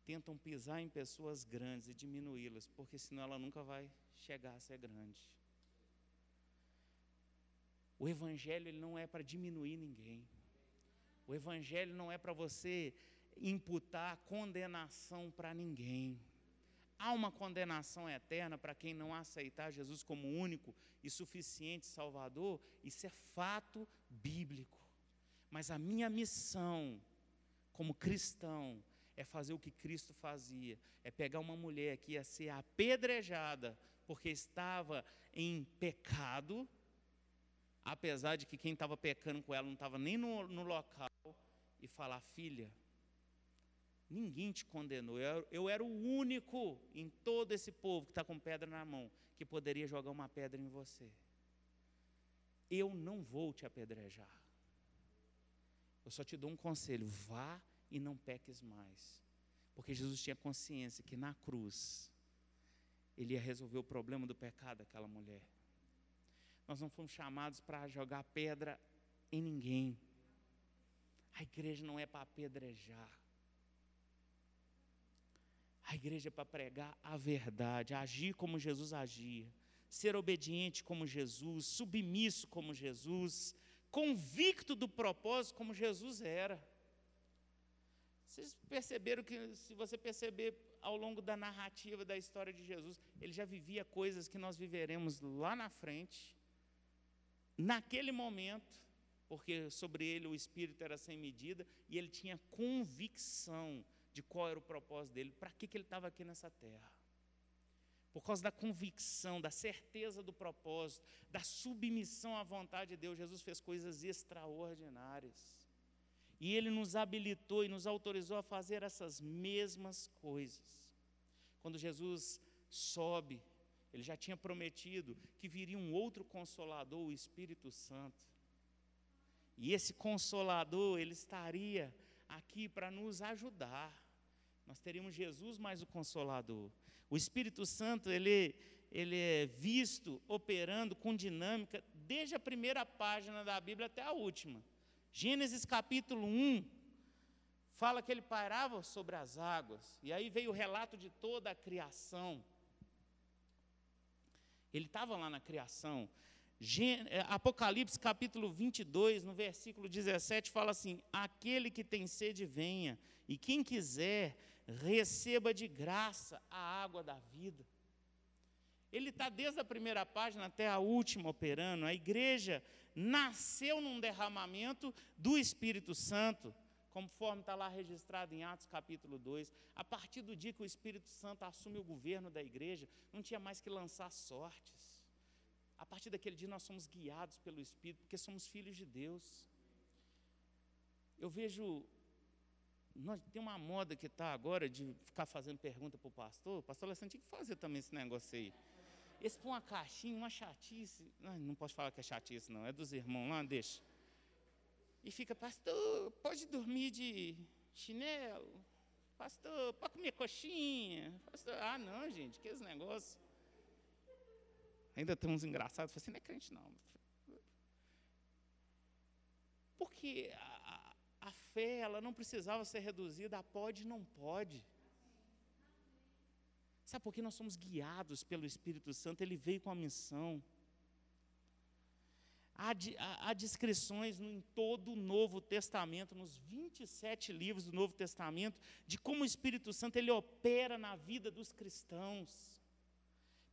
tentam pisar em pessoas grandes e diminuí-las, porque senão ela nunca vai chegar a ser grande. O evangelho ele não é para diminuir ninguém. O evangelho não é para você imputar condenação para ninguém. Há uma condenação eterna para quem não aceitar Jesus como único e suficiente Salvador, isso é fato bíblico. Mas a minha missão como cristão é fazer o que Cristo fazia, é pegar uma mulher que ia ser apedrejada porque estava em pecado, apesar de que quem estava pecando com ela não estava nem no, no local, e falar: filha, Ninguém te condenou. Eu, eu era o único em todo esse povo que está com pedra na mão que poderia jogar uma pedra em você. Eu não vou te apedrejar. Eu só te dou um conselho: vá e não peques mais. Porque Jesus tinha consciência que na cruz ele ia resolver o problema do pecado daquela mulher. Nós não fomos chamados para jogar pedra em ninguém. A igreja não é para apedrejar. A igreja é para pregar a verdade, agir como Jesus agia, ser obediente como Jesus, submisso como Jesus, convicto do propósito como Jesus era. Vocês perceberam que, se você perceber ao longo da narrativa da história de Jesus, ele já vivia coisas que nós viveremos lá na frente, naquele momento, porque sobre ele o Espírito era sem medida e ele tinha convicção de qual era o propósito dele, para que, que ele estava aqui nessa terra. Por causa da convicção, da certeza do propósito, da submissão à vontade de Deus, Jesus fez coisas extraordinárias. E Ele nos habilitou e nos autorizou a fazer essas mesmas coisas. Quando Jesus sobe, Ele já tinha prometido que viria um outro consolador, o Espírito Santo. E esse consolador, ele estaria aqui para nos ajudar. Nós teríamos Jesus mais o Consolador. O Espírito Santo, ele, ele é visto operando com dinâmica desde a primeira página da Bíblia até a última. Gênesis capítulo 1 fala que ele pairava sobre as águas, e aí veio o relato de toda a criação. Ele estava lá na criação. É, Apocalipse capítulo 22, no versículo 17, fala assim: Aquele que tem sede, venha, e quem quiser, receba de graça a água da vida. Ele está desde a primeira página até a última operando. A igreja nasceu num derramamento do Espírito Santo. conforme está lá registrado em Atos capítulo 2. A partir do dia que o Espírito Santo assume o governo da igreja, não tinha mais que lançar sortes. A partir daquele dia nós somos guiados pelo Espírito, porque somos filhos de Deus. Eu vejo. Nós, tem uma moda que está agora de ficar fazendo pergunta para o pastor. O pastor Alessandro tinha que fazer também esse negócio aí. Esse põe uma caixinha, uma chatice. Não, não posso falar que é chatice, não. É dos irmãos lá, deixa e fica, pastor, pode dormir de chinelo? Pastor, pode comer coxinha? Pastor, ah, não, gente, que esse negócio. Ainda tem uns engraçados, você assim, não é crente, não. Porque a, a fé, ela não precisava ser reduzida a pode e não pode. Sabe por que nós somos guiados pelo Espírito Santo? Ele veio com a missão. Há, há, há descrições em todo o Novo Testamento, nos 27 livros do Novo Testamento, de como o Espírito Santo ele opera na vida dos cristãos.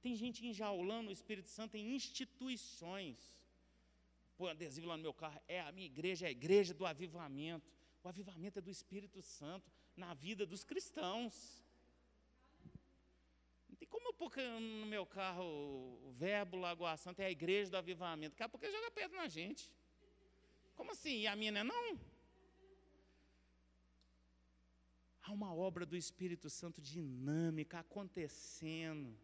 Tem gente enjaulando o Espírito Santo em instituições. Põe adesivo lá no meu carro, é a minha igreja, é a igreja do avivamento. O avivamento é do Espírito Santo na vida dos cristãos. Pôr no meu carro o verbo Lagoa Santa é a igreja do avivamento. Daqui a pouco ele joga pedra na gente. Como assim? E a minha é não? Há uma obra do Espírito Santo dinâmica acontecendo.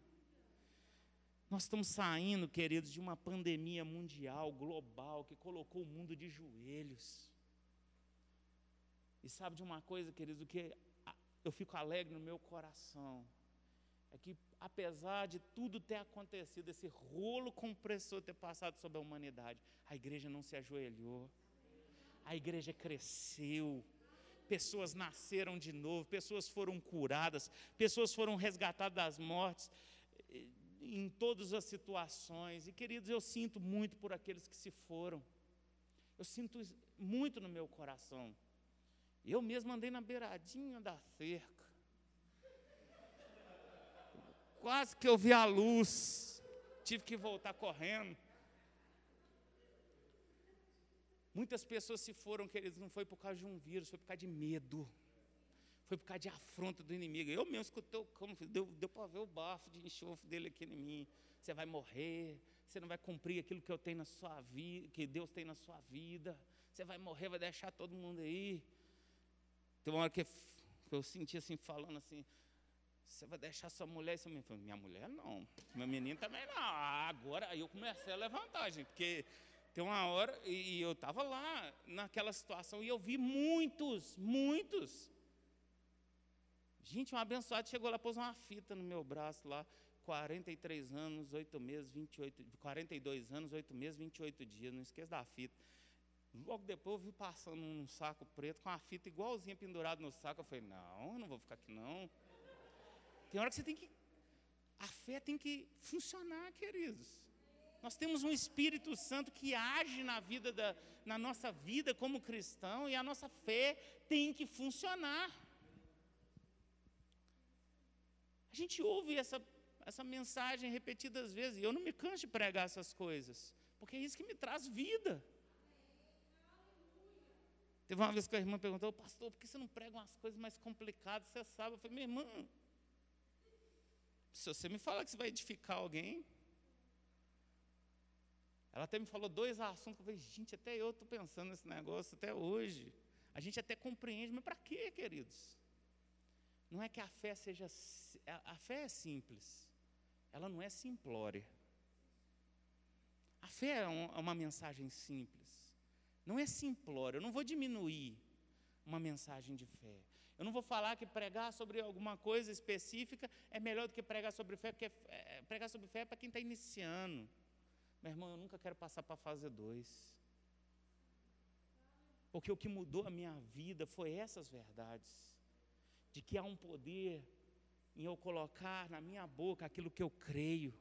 Nós estamos saindo, queridos, de uma pandemia mundial, global, que colocou o mundo de joelhos. E sabe de uma coisa, queridos, o que eu fico alegre no meu coração? É que, apesar de tudo ter acontecido, esse rolo compressor ter passado sobre a humanidade, a igreja não se ajoelhou, a igreja cresceu, pessoas nasceram de novo, pessoas foram curadas, pessoas foram resgatadas das mortes, em todas as situações. E, queridos, eu sinto muito por aqueles que se foram, eu sinto muito no meu coração. Eu mesmo andei na beiradinha da cerca, Quase que eu vi a luz. Tive que voltar correndo. Muitas pessoas se foram, queridos, não foi por causa de um vírus, foi por causa de medo. Foi por causa de afronta do inimigo. Eu mesmo escutei como deu, deu para ver o bafo de enxofre dele aqui em mim. Você vai morrer, você não vai cumprir aquilo que eu tenho na sua vida, que Deus tem na sua vida. Você vai morrer, vai deixar todo mundo aí. Tem uma hora que eu senti assim, falando assim, você vai deixar sua mulher e seu menino? Minha mulher não. Meu menino também não. Agora aí eu comecei a levantar, gente, porque tem uma hora, e eu estava lá naquela situação, e eu vi muitos, muitos. Gente, um abençoado chegou lá, pôs uma fita no meu braço lá, 43 anos, 8 meses, 28, 42 anos, 8 meses, 28 dias, não esqueça da fita. Logo depois eu vi passando um saco preto com a fita igualzinha pendurada no saco. Eu falei, não, eu não vou ficar aqui não. Tem hora que você tem que. A fé tem que funcionar, queridos. Nós temos um Espírito Santo que age na vida da, na nossa vida como cristão e a nossa fé tem que funcionar. A gente ouve essa, essa mensagem repetidas vezes e eu não me canso de pregar essas coisas, porque é isso que me traz vida. Teve uma vez que a irmã perguntou, pastor, por que você não prega umas coisas mais complicadas? Você sabe? Eu falei, minha irmã, se você me fala que você vai edificar alguém. Ela até me falou dois assuntos eu falei, gente, até eu estou pensando nesse negócio até hoje. A gente até compreende, mas para quê, queridos? Não é que a fé seja. A fé é simples, ela não é simplória. A fé é, é uma mensagem simples, não é simplória. Eu não vou diminuir uma mensagem de fé. Eu não vou falar que pregar sobre alguma coisa específica é melhor do que pregar sobre fé, porque é, pregar sobre fé é para quem está iniciando. Meu irmão, eu nunca quero passar para a fase 2. Porque o que mudou a minha vida foi essas verdades. De que há um poder em eu colocar na minha boca aquilo que eu creio.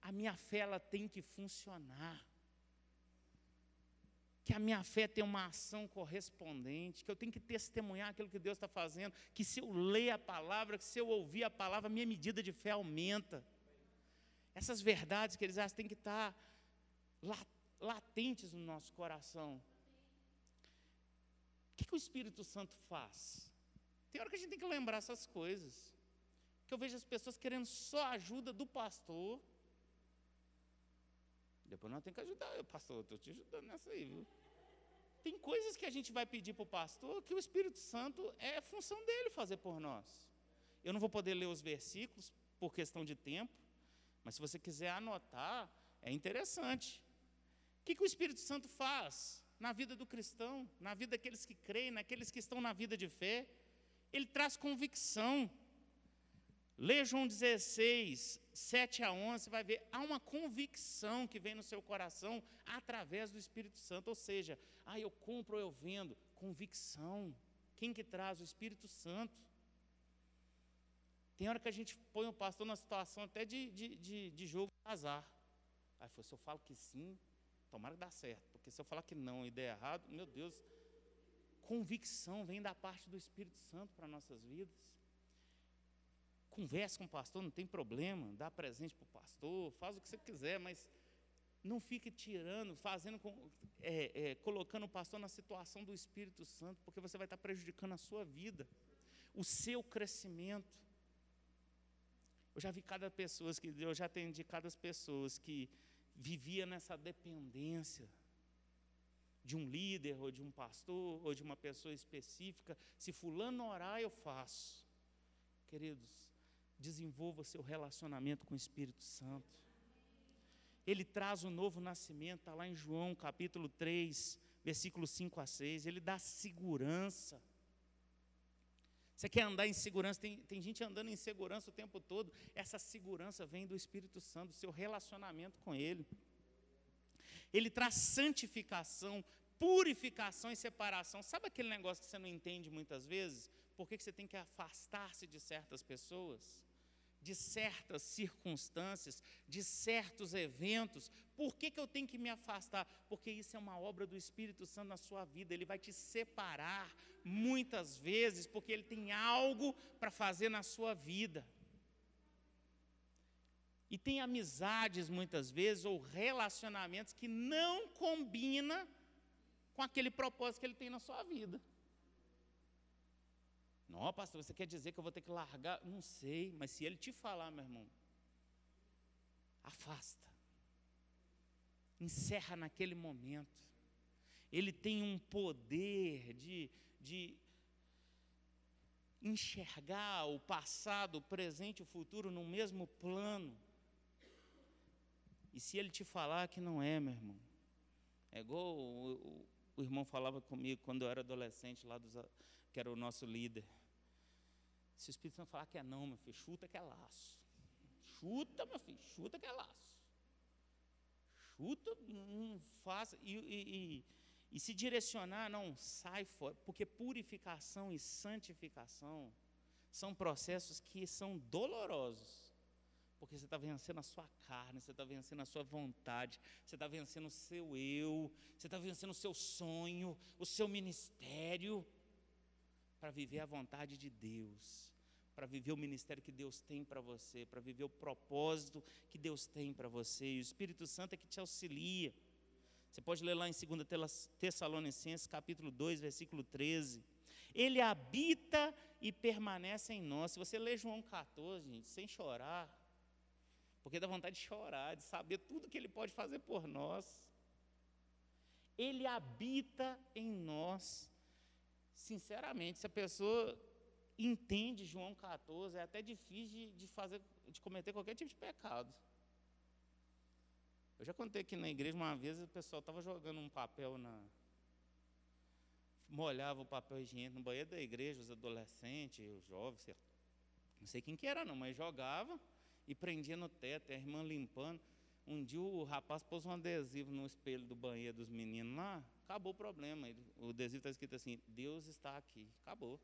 A minha fé ela tem que funcionar que a minha fé tem uma ação correspondente, que eu tenho que testemunhar aquilo que Deus está fazendo, que se eu ler a palavra, que se eu ouvir a palavra, minha medida de fé aumenta. Essas verdades que eles acham têm que estar latentes no nosso coração. O que, que o Espírito Santo faz? Tem hora que a gente tem que lembrar essas coisas. Que eu vejo as pessoas querendo só a ajuda do pastor. Depois nós temos que ajudar. Pastor, estou te ajudando nessa aí, viu? Tem coisas que a gente vai pedir para o pastor que o Espírito Santo é função dele fazer por nós. Eu não vou poder ler os versículos por questão de tempo, mas se você quiser anotar, é interessante. O que, que o Espírito Santo faz na vida do cristão, na vida daqueles que creem, naqueles que estão na vida de fé? Ele traz convicção. Lê João 16, 7 a 11, você vai ver, há uma convicção que vem no seu coração através do Espírito Santo, ou seja, ah, eu compro ou eu vendo, convicção. Quem que traz? O Espírito Santo. Tem hora que a gente põe o pastor numa situação até de, de, de, de jogo de azar. Aí foi, se eu falo que sim, tomara que dá certo, porque se eu falar que não e der errado, meu Deus, convicção vem da parte do Espírito Santo para nossas vidas. Converse com o pastor, não tem problema, dá presente para o pastor, faz o que você quiser, mas não fique tirando, fazendo, é, é, colocando o pastor na situação do Espírito Santo, porque você vai estar prejudicando a sua vida, o seu crescimento. Eu já vi cada pessoa que eu já atendi cada pessoas que vivia nessa dependência de um líder ou de um pastor ou de uma pessoa específica. Se fulano orar, eu faço. Queridos, desenvolva seu relacionamento com o Espírito Santo. Ele traz o novo nascimento, está lá em João capítulo 3, versículo 5 a 6. Ele dá segurança. Você quer andar em segurança? Tem, tem gente andando em segurança o tempo todo. Essa segurança vem do Espírito Santo, do seu relacionamento com Ele. Ele traz santificação, purificação e separação. Sabe aquele negócio que você não entende muitas vezes? Por que, você tem que afastar-se de certas pessoas? de certas circunstâncias, de certos eventos. Por que, que eu tenho que me afastar? Porque isso é uma obra do Espírito Santo na sua vida. Ele vai te separar muitas vezes, porque ele tem algo para fazer na sua vida. E tem amizades muitas vezes ou relacionamentos que não combina com aquele propósito que ele tem na sua vida. Não, pastor, você quer dizer que eu vou ter que largar? Não sei, mas se ele te falar, meu irmão, afasta. Encerra naquele momento. Ele tem um poder de, de enxergar o passado, o presente e o futuro no mesmo plano. E se ele te falar que não é, meu irmão, é igual o, o, o irmão falava comigo quando eu era adolescente, lá dos, que era o nosso líder. Se o Espírito Santo falar que é não, meu filho, chuta que é laço. Chuta, meu filho, chuta que é laço. Chuta, não faça. E, e, e, e se direcionar, não, sai fora. Porque purificação e santificação são processos que são dolorosos. Porque você está vencendo a sua carne, você está vencendo a sua vontade, você está vencendo o seu eu, você está vencendo o seu sonho, o seu ministério para viver a vontade de Deus, para viver o ministério que Deus tem para você, para viver o propósito que Deus tem para você. E o Espírito Santo é que te auxilia. Você pode ler lá em 2 Tessalonicenses, capítulo 2, versículo 13. Ele habita e permanece em nós. Se você ler João 14, gente, sem chorar, porque dá vontade de chorar, de saber tudo que ele pode fazer por nós. Ele habita em nós. Sinceramente, se a pessoa entende João 14, é até difícil de, fazer, de cometer qualquer tipo de pecado. Eu já contei aqui na igreja uma vez, o pessoal estava jogando um papel na. molhava o papel higiênico no banheiro da igreja, os adolescentes, os jovens, sei não sei quem que era não, mas jogava e prendia no teto, a irmã limpando. Um dia o rapaz pôs um adesivo no espelho do banheiro dos meninos lá, acabou o problema. o adesivo está escrito assim: Deus está aqui. Acabou.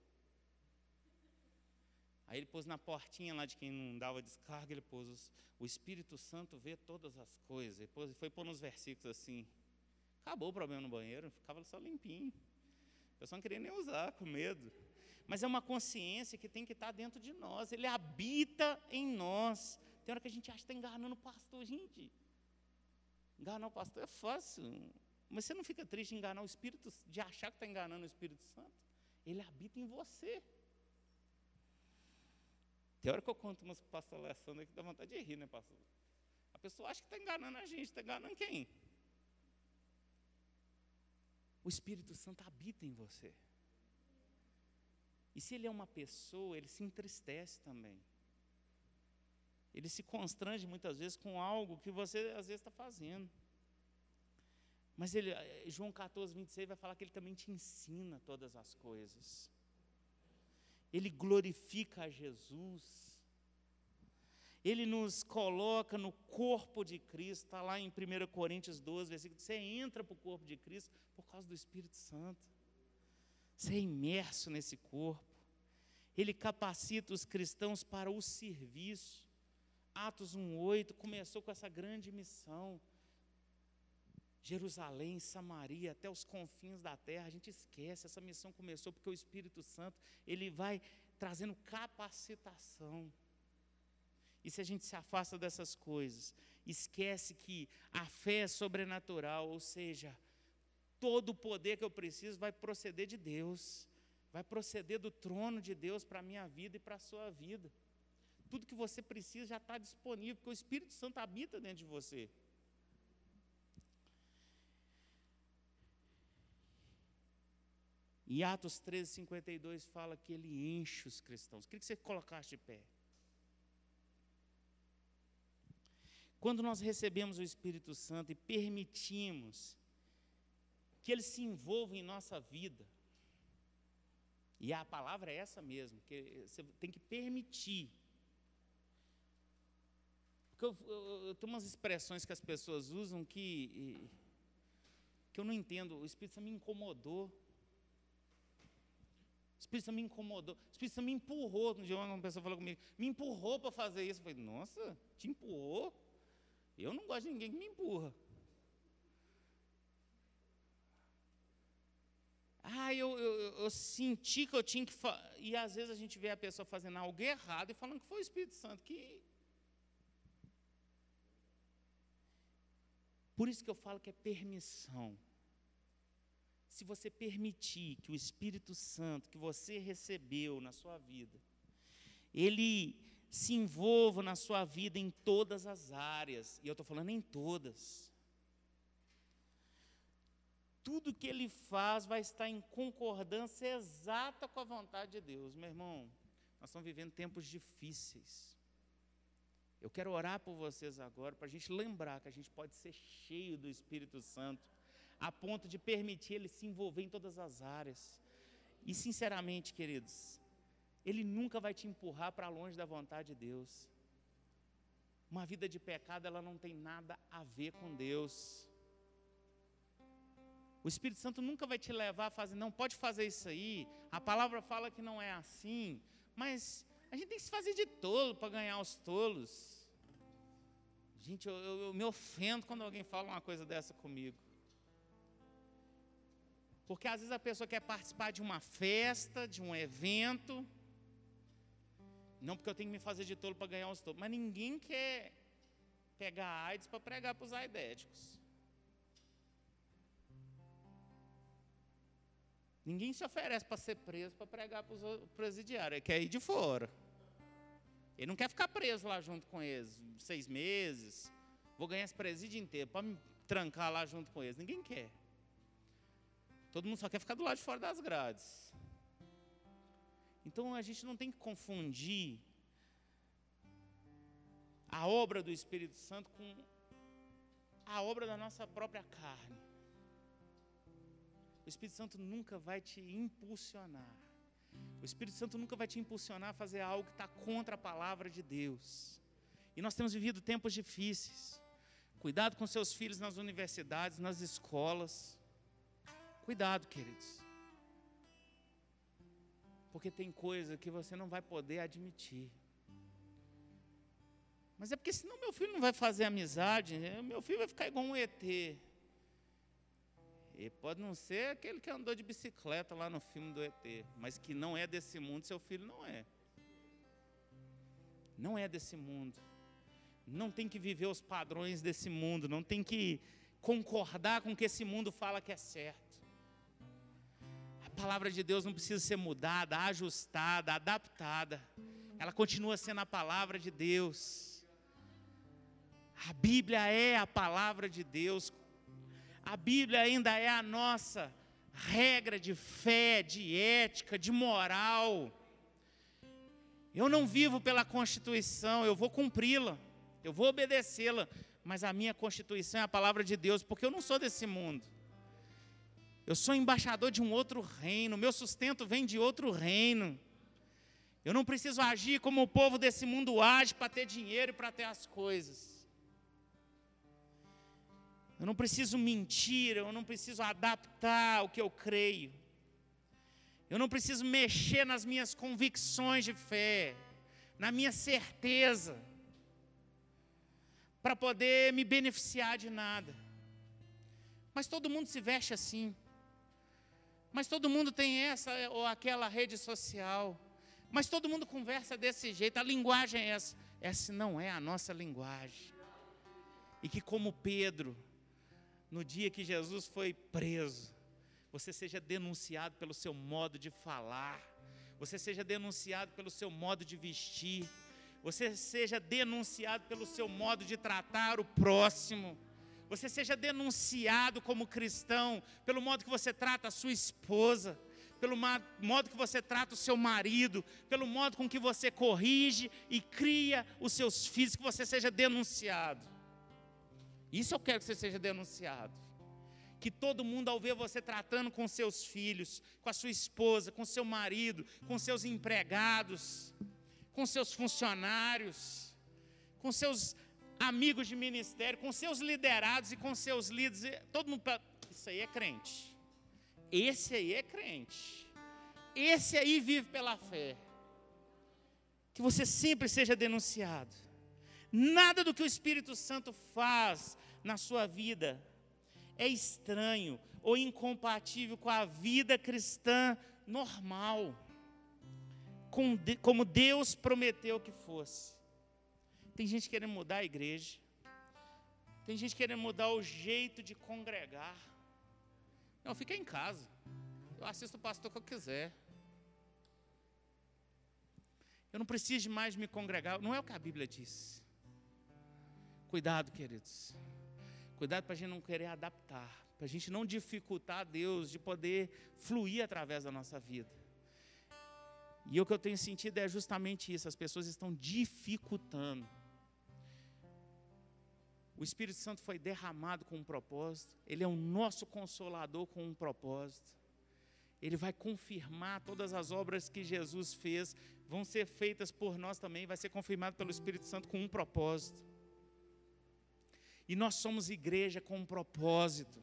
Aí ele pôs na portinha lá de quem não dava descarga, ele pôs: O Espírito Santo vê todas as coisas. Ele pôs, foi pôr nos versículos assim. Acabou o problema no banheiro, ficava só limpinho. O pessoal não queria nem usar, com medo. Mas é uma consciência que tem que estar dentro de nós, ele habita em nós. Tem hora que a gente acha que está enganando o pastor, gente. Enganar o pastor é fácil. Mas você não fica triste em enganar o Espírito, de achar que está enganando o Espírito Santo? Ele habita em você. Tem hora que eu conto umas para pastor Alessandro que dá vontade de rir, né, pastor? A pessoa acha que está enganando a gente, está enganando quem? O Espírito Santo habita em você. E se ele é uma pessoa, ele se entristece também. Ele se constrange muitas vezes com algo que você às vezes está fazendo. Mas ele, eh, João 14, 26 vai falar que ele também te ensina todas as coisas. Ele glorifica a Jesus. Ele nos coloca no corpo de Cristo, está lá em 1 Coríntios 12, versículo. Você entra para o corpo de Cristo por causa do Espírito Santo. Você é imerso nesse corpo. Ele capacita os cristãos para o serviço. Atos 1,8 começou com essa grande missão. Jerusalém, Samaria, até os confins da terra, a gente esquece, essa missão começou porque o Espírito Santo, ele vai trazendo capacitação. E se a gente se afasta dessas coisas, esquece que a fé é sobrenatural, ou seja, todo o poder que eu preciso vai proceder de Deus, vai proceder do trono de Deus para a minha vida e para a sua vida. Tudo que você precisa já está disponível, porque o Espírito Santo habita dentro de você. E Atos 13, 52 fala que ele enche os cristãos. Queria que você colocasse de pé. Quando nós recebemos o Espírito Santo e permitimos que ele se envolva em nossa vida, e a palavra é essa mesmo, que você tem que permitir. Porque eu, eu, eu tenho umas expressões que as pessoas usam que, que eu não entendo. O Espírito Santo me incomodou. O Espírito Santo me incomodou. O Espírito Santo me empurrou. Um dia uma pessoa falou comigo, me empurrou para fazer isso. Eu falei, nossa, te empurrou? Eu não gosto de ninguém que me empurra. Ah, eu, eu, eu senti que eu tinha que. E às vezes a gente vê a pessoa fazendo algo errado e falando que foi o Espírito Santo que. Por isso que eu falo que é permissão. Se você permitir que o Espírito Santo que você recebeu na sua vida, ele se envolva na sua vida em todas as áreas, e eu estou falando em todas. Tudo que ele faz vai estar em concordância exata com a vontade de Deus, meu irmão. Nós estamos vivendo tempos difíceis. Eu quero orar por vocês agora, para a gente lembrar que a gente pode ser cheio do Espírito Santo, a ponto de permitir ele se envolver em todas as áreas. E, sinceramente, queridos, ele nunca vai te empurrar para longe da vontade de Deus. Uma vida de pecado, ela não tem nada a ver com Deus. O Espírito Santo nunca vai te levar a fazer, não pode fazer isso aí. A palavra fala que não é assim, mas a gente tem que se fazer de tolo para ganhar os tolos. Gente, eu, eu, eu me ofendo quando alguém fala uma coisa dessa comigo. Porque às vezes a pessoa quer participar de uma festa, de um evento, não porque eu tenho que me fazer de tolo para ganhar os tolos, mas ninguém quer pegar AIDS para pregar para os aidéticos. Ninguém se oferece para ser preso para pregar para os presidiários, ele quer ir de fora. Ele não quer ficar preso lá junto com eles, seis meses. Vou ganhar esse presídio inteiro para me trancar lá junto com eles. Ninguém quer. Todo mundo só quer ficar do lado de fora das grades. Então a gente não tem que confundir a obra do Espírito Santo com a obra da nossa própria carne. O Espírito Santo nunca vai te impulsionar. O Espírito Santo nunca vai te impulsionar a fazer algo que está contra a palavra de Deus. E nós temos vivido tempos difíceis. Cuidado com seus filhos nas universidades, nas escolas. Cuidado, queridos. Porque tem coisa que você não vai poder admitir. Mas é porque senão meu filho não vai fazer amizade, né? meu filho vai ficar igual um ET. E pode não ser aquele que andou de bicicleta lá no filme do ET, mas que não é desse mundo, seu filho não é. Não é desse mundo. Não tem que viver os padrões desse mundo, não tem que concordar com o que esse mundo fala que é certo. A palavra de Deus não precisa ser mudada, ajustada, adaptada. Ela continua sendo a palavra de Deus. A Bíblia é a palavra de Deus. A Bíblia ainda é a nossa regra de fé, de ética, de moral. Eu não vivo pela Constituição, eu vou cumpri-la, eu vou obedecê-la, mas a minha Constituição é a palavra de Deus, porque eu não sou desse mundo. Eu sou embaixador de um outro reino, meu sustento vem de outro reino. Eu não preciso agir como o povo desse mundo age para ter dinheiro e para ter as coisas. Eu não preciso mentir, eu não preciso adaptar o que eu creio. Eu não preciso mexer nas minhas convicções de fé, na minha certeza, para poder me beneficiar de nada. Mas todo mundo se veste assim. Mas todo mundo tem essa ou aquela rede social. Mas todo mundo conversa desse jeito. A linguagem é essa. Essa não é a nossa linguagem. E que, como Pedro, no dia que Jesus foi preso, você seja denunciado pelo seu modo de falar, você seja denunciado pelo seu modo de vestir, você seja denunciado pelo seu modo de tratar o próximo, você seja denunciado como cristão pelo modo que você trata a sua esposa, pelo modo que você trata o seu marido, pelo modo com que você corrige e cria os seus filhos, que você seja denunciado. Isso eu quero que você seja denunciado. Que todo mundo, ao ver você tratando com seus filhos, com a sua esposa, com seu marido, com seus empregados, com seus funcionários, com seus amigos de ministério, com seus liderados e com seus líderes, todo mundo, isso aí é crente. Esse aí é crente. Esse aí vive pela fé. Que você sempre seja denunciado. Nada do que o Espírito Santo faz na sua vida é estranho ou incompatível com a vida cristã normal, como Deus prometeu que fosse. Tem gente querendo mudar a igreja, tem gente querendo mudar o jeito de congregar. Não, fica em casa, eu assisto o pastor que eu quiser. Eu não preciso mais me congregar, não é o que a Bíblia diz. Cuidado, queridos. Cuidado para a gente não querer adaptar, para a gente não dificultar Deus de poder fluir através da nossa vida. E o que eu tenho sentido é justamente isso: as pessoas estão dificultando. O Espírito Santo foi derramado com um propósito, ele é o nosso consolador com um propósito. Ele vai confirmar todas as obras que Jesus fez, vão ser feitas por nós também, vai ser confirmado pelo Espírito Santo com um propósito. E nós somos igreja com um propósito.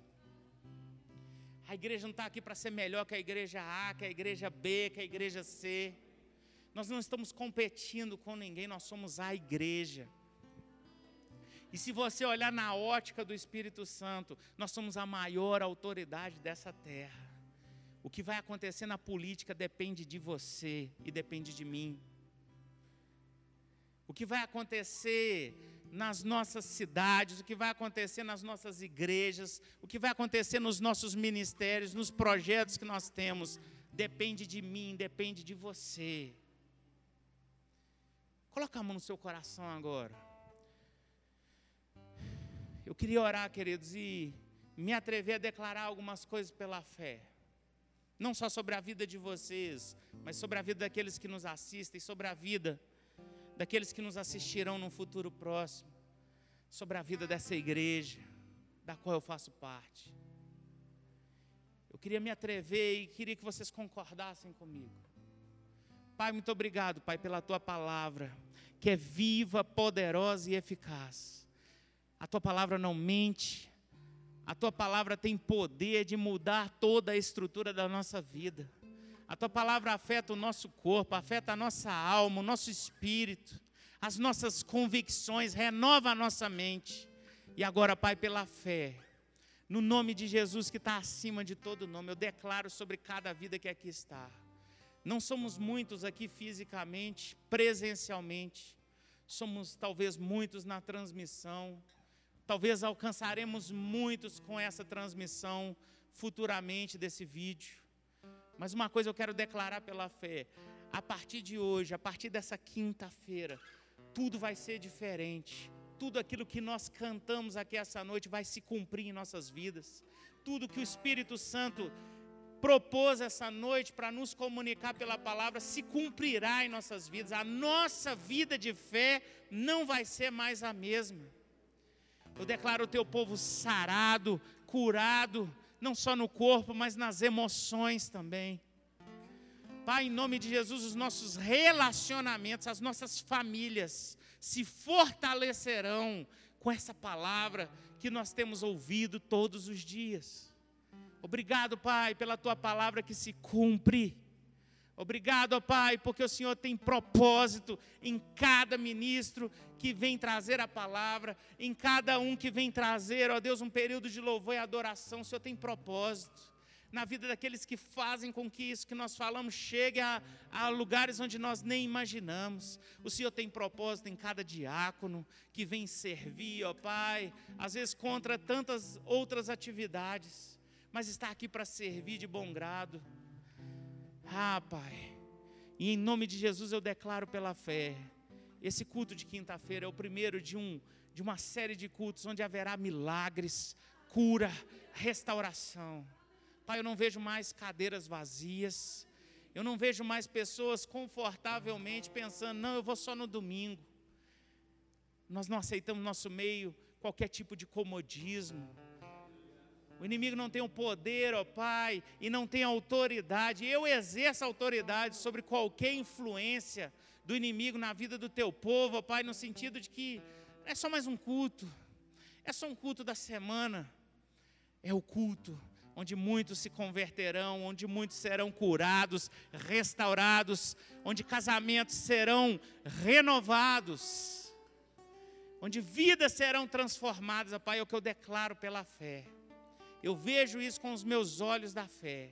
A igreja não está aqui para ser melhor que a igreja A, que a igreja B, que a igreja C. Nós não estamos competindo com ninguém, nós somos a igreja. E se você olhar na ótica do Espírito Santo, nós somos a maior autoridade dessa terra. O que vai acontecer na política depende de você e depende de mim. O que vai acontecer nas nossas cidades, o que vai acontecer nas nossas igrejas, o que vai acontecer nos nossos ministérios, nos projetos que nós temos, depende de mim, depende de você. Coloca a mão no seu coração agora. Eu queria orar, queridos, e me atrever a declarar algumas coisas pela fé. Não só sobre a vida de vocês, mas sobre a vida daqueles que nos assistem, sobre a vida daqueles que nos assistirão no futuro próximo, sobre a vida dessa igreja, da qual eu faço parte. Eu queria me atrever e queria que vocês concordassem comigo. Pai, muito obrigado, Pai, pela tua palavra, que é viva, poderosa e eficaz. A tua palavra não mente, a tua palavra tem poder de mudar toda a estrutura da nossa vida. A tua palavra afeta o nosso corpo, afeta a nossa alma, o nosso espírito, as nossas convicções, renova a nossa mente. E agora, Pai, pela fé, no nome de Jesus que está acima de todo nome, eu declaro sobre cada vida que aqui está. Não somos muitos aqui fisicamente, presencialmente, somos talvez muitos na transmissão, Talvez alcançaremos muitos com essa transmissão futuramente desse vídeo. Mas uma coisa eu quero declarar pela fé: a partir de hoje, a partir dessa quinta-feira, tudo vai ser diferente. Tudo aquilo que nós cantamos aqui essa noite vai se cumprir em nossas vidas. Tudo que o Espírito Santo propôs essa noite para nos comunicar pela palavra se cumprirá em nossas vidas. A nossa vida de fé não vai ser mais a mesma. Eu declaro o teu povo sarado, curado, não só no corpo, mas nas emoções também. Pai, em nome de Jesus, os nossos relacionamentos, as nossas famílias se fortalecerão com essa palavra que nós temos ouvido todos os dias. Obrigado, Pai, pela tua palavra que se cumpre. Obrigado, ó Pai, porque o Senhor tem propósito em cada ministro que vem trazer a palavra, em cada um que vem trazer, ó Deus, um período de louvor e adoração. O Senhor tem propósito na vida daqueles que fazem com que isso que nós falamos chegue a, a, lugares onde nós nem imaginamos. O Senhor tem propósito em cada diácono que vem servir, ó Pai, às vezes contra tantas outras atividades, mas está aqui para servir de bom grado. Ah, Pai. E em nome de Jesus eu declaro pela fé. Esse culto de quinta-feira é o primeiro de, um, de uma série de cultos onde haverá milagres, cura, restauração. Pai, eu não vejo mais cadeiras vazias. Eu não vejo mais pessoas confortavelmente pensando, não, eu vou só no domingo. Nós não aceitamos no nosso meio qualquer tipo de comodismo o inimigo não tem o poder, ó Pai, e não tem autoridade. Eu exerço autoridade sobre qualquer influência do inimigo na vida do teu povo, ó Pai, no sentido de que é só mais um culto, é só um culto da semana, é o culto onde muitos se converterão, onde muitos serão curados, restaurados, onde casamentos serão renovados, onde vidas serão transformadas, ó Pai, é o que eu declaro pela fé. Eu vejo isso com os meus olhos da fé.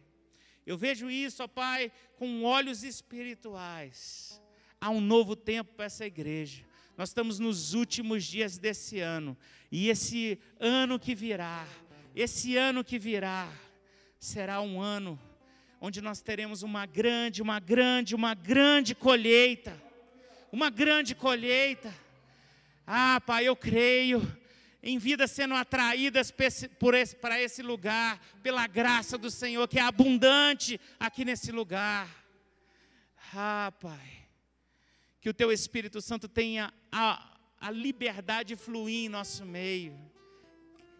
Eu vejo isso, ó Pai, com olhos espirituais. Há um novo tempo para essa igreja. Nós estamos nos últimos dias desse ano. E esse ano que virá, esse ano que virá, será um ano onde nós teremos uma grande, uma grande, uma grande colheita. Uma grande colheita. Ah, Pai, eu creio em vidas sendo atraídas para esse lugar, pela graça do Senhor, que é abundante aqui nesse lugar. Ah, Pai, que o Teu Espírito Santo tenha a, a liberdade de fluir em nosso meio.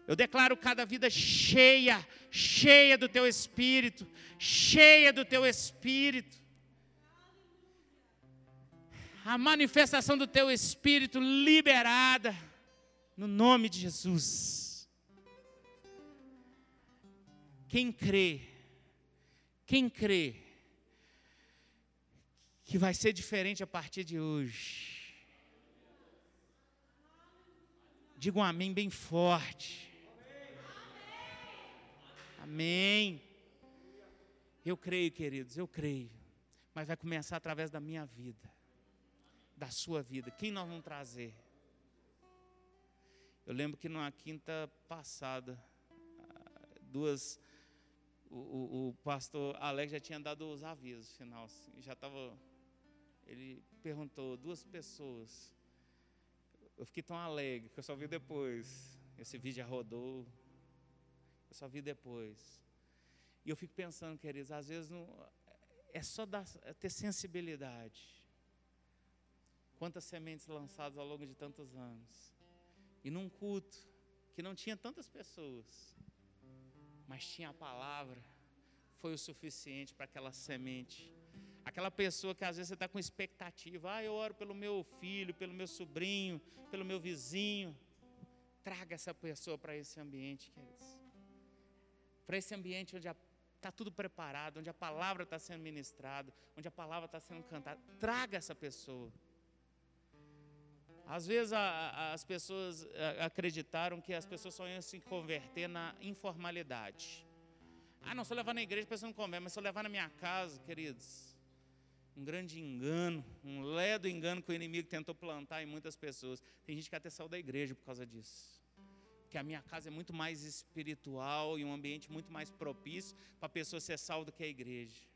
Eu declaro cada vida cheia, cheia do Teu Espírito, cheia do Teu Espírito. A manifestação do Teu Espírito liberada no nome de Jesus. Quem crê, quem crê que vai ser diferente a partir de hoje, diga um amém bem forte. Amém. Eu creio, queridos, eu creio. Mas vai começar através da minha vida, da sua vida. Quem nós vamos trazer? Eu lembro que numa quinta passada, duas, o, o, o pastor Alex já tinha dado os avisos final, assim, já estava, ele perguntou, duas pessoas, eu fiquei tão alegre que eu só vi depois, esse vídeo já rodou, eu só vi depois, e eu fico pensando, queridos, às vezes não, é só dar, é ter sensibilidade, quantas sementes lançadas ao longo de tantos anos, e num culto que não tinha tantas pessoas, mas tinha a palavra, foi o suficiente para aquela semente. Aquela pessoa que às vezes você está com expectativa, ah, eu oro pelo meu filho, pelo meu sobrinho, pelo meu vizinho. Traga essa pessoa para esse ambiente, queridos. Para esse ambiente onde está tudo preparado, onde a palavra está sendo ministrada, onde a palavra está sendo cantada. Traga essa pessoa. Às vezes a, as pessoas a, acreditaram que as pessoas só iam se converter na informalidade. Ah, não, se eu levar na igreja, a pessoa não converte, mas se eu levar na minha casa, queridos, um grande engano, um ledo engano que o inimigo tentou plantar em muitas pessoas. Tem gente que até saiu da igreja por causa disso. que a minha casa é muito mais espiritual e um ambiente muito mais propício para a pessoa ser salva do que a igreja.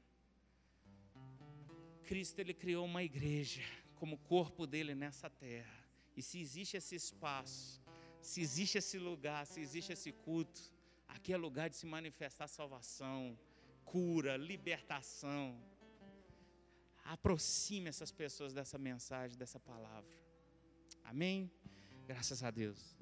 Cristo ele criou uma igreja como corpo dele nessa terra. E se existe esse espaço, se existe esse lugar, se existe esse culto, aqui é lugar de se manifestar salvação, cura, libertação. Aproxime essas pessoas dessa mensagem, dessa palavra. Amém? Graças a Deus.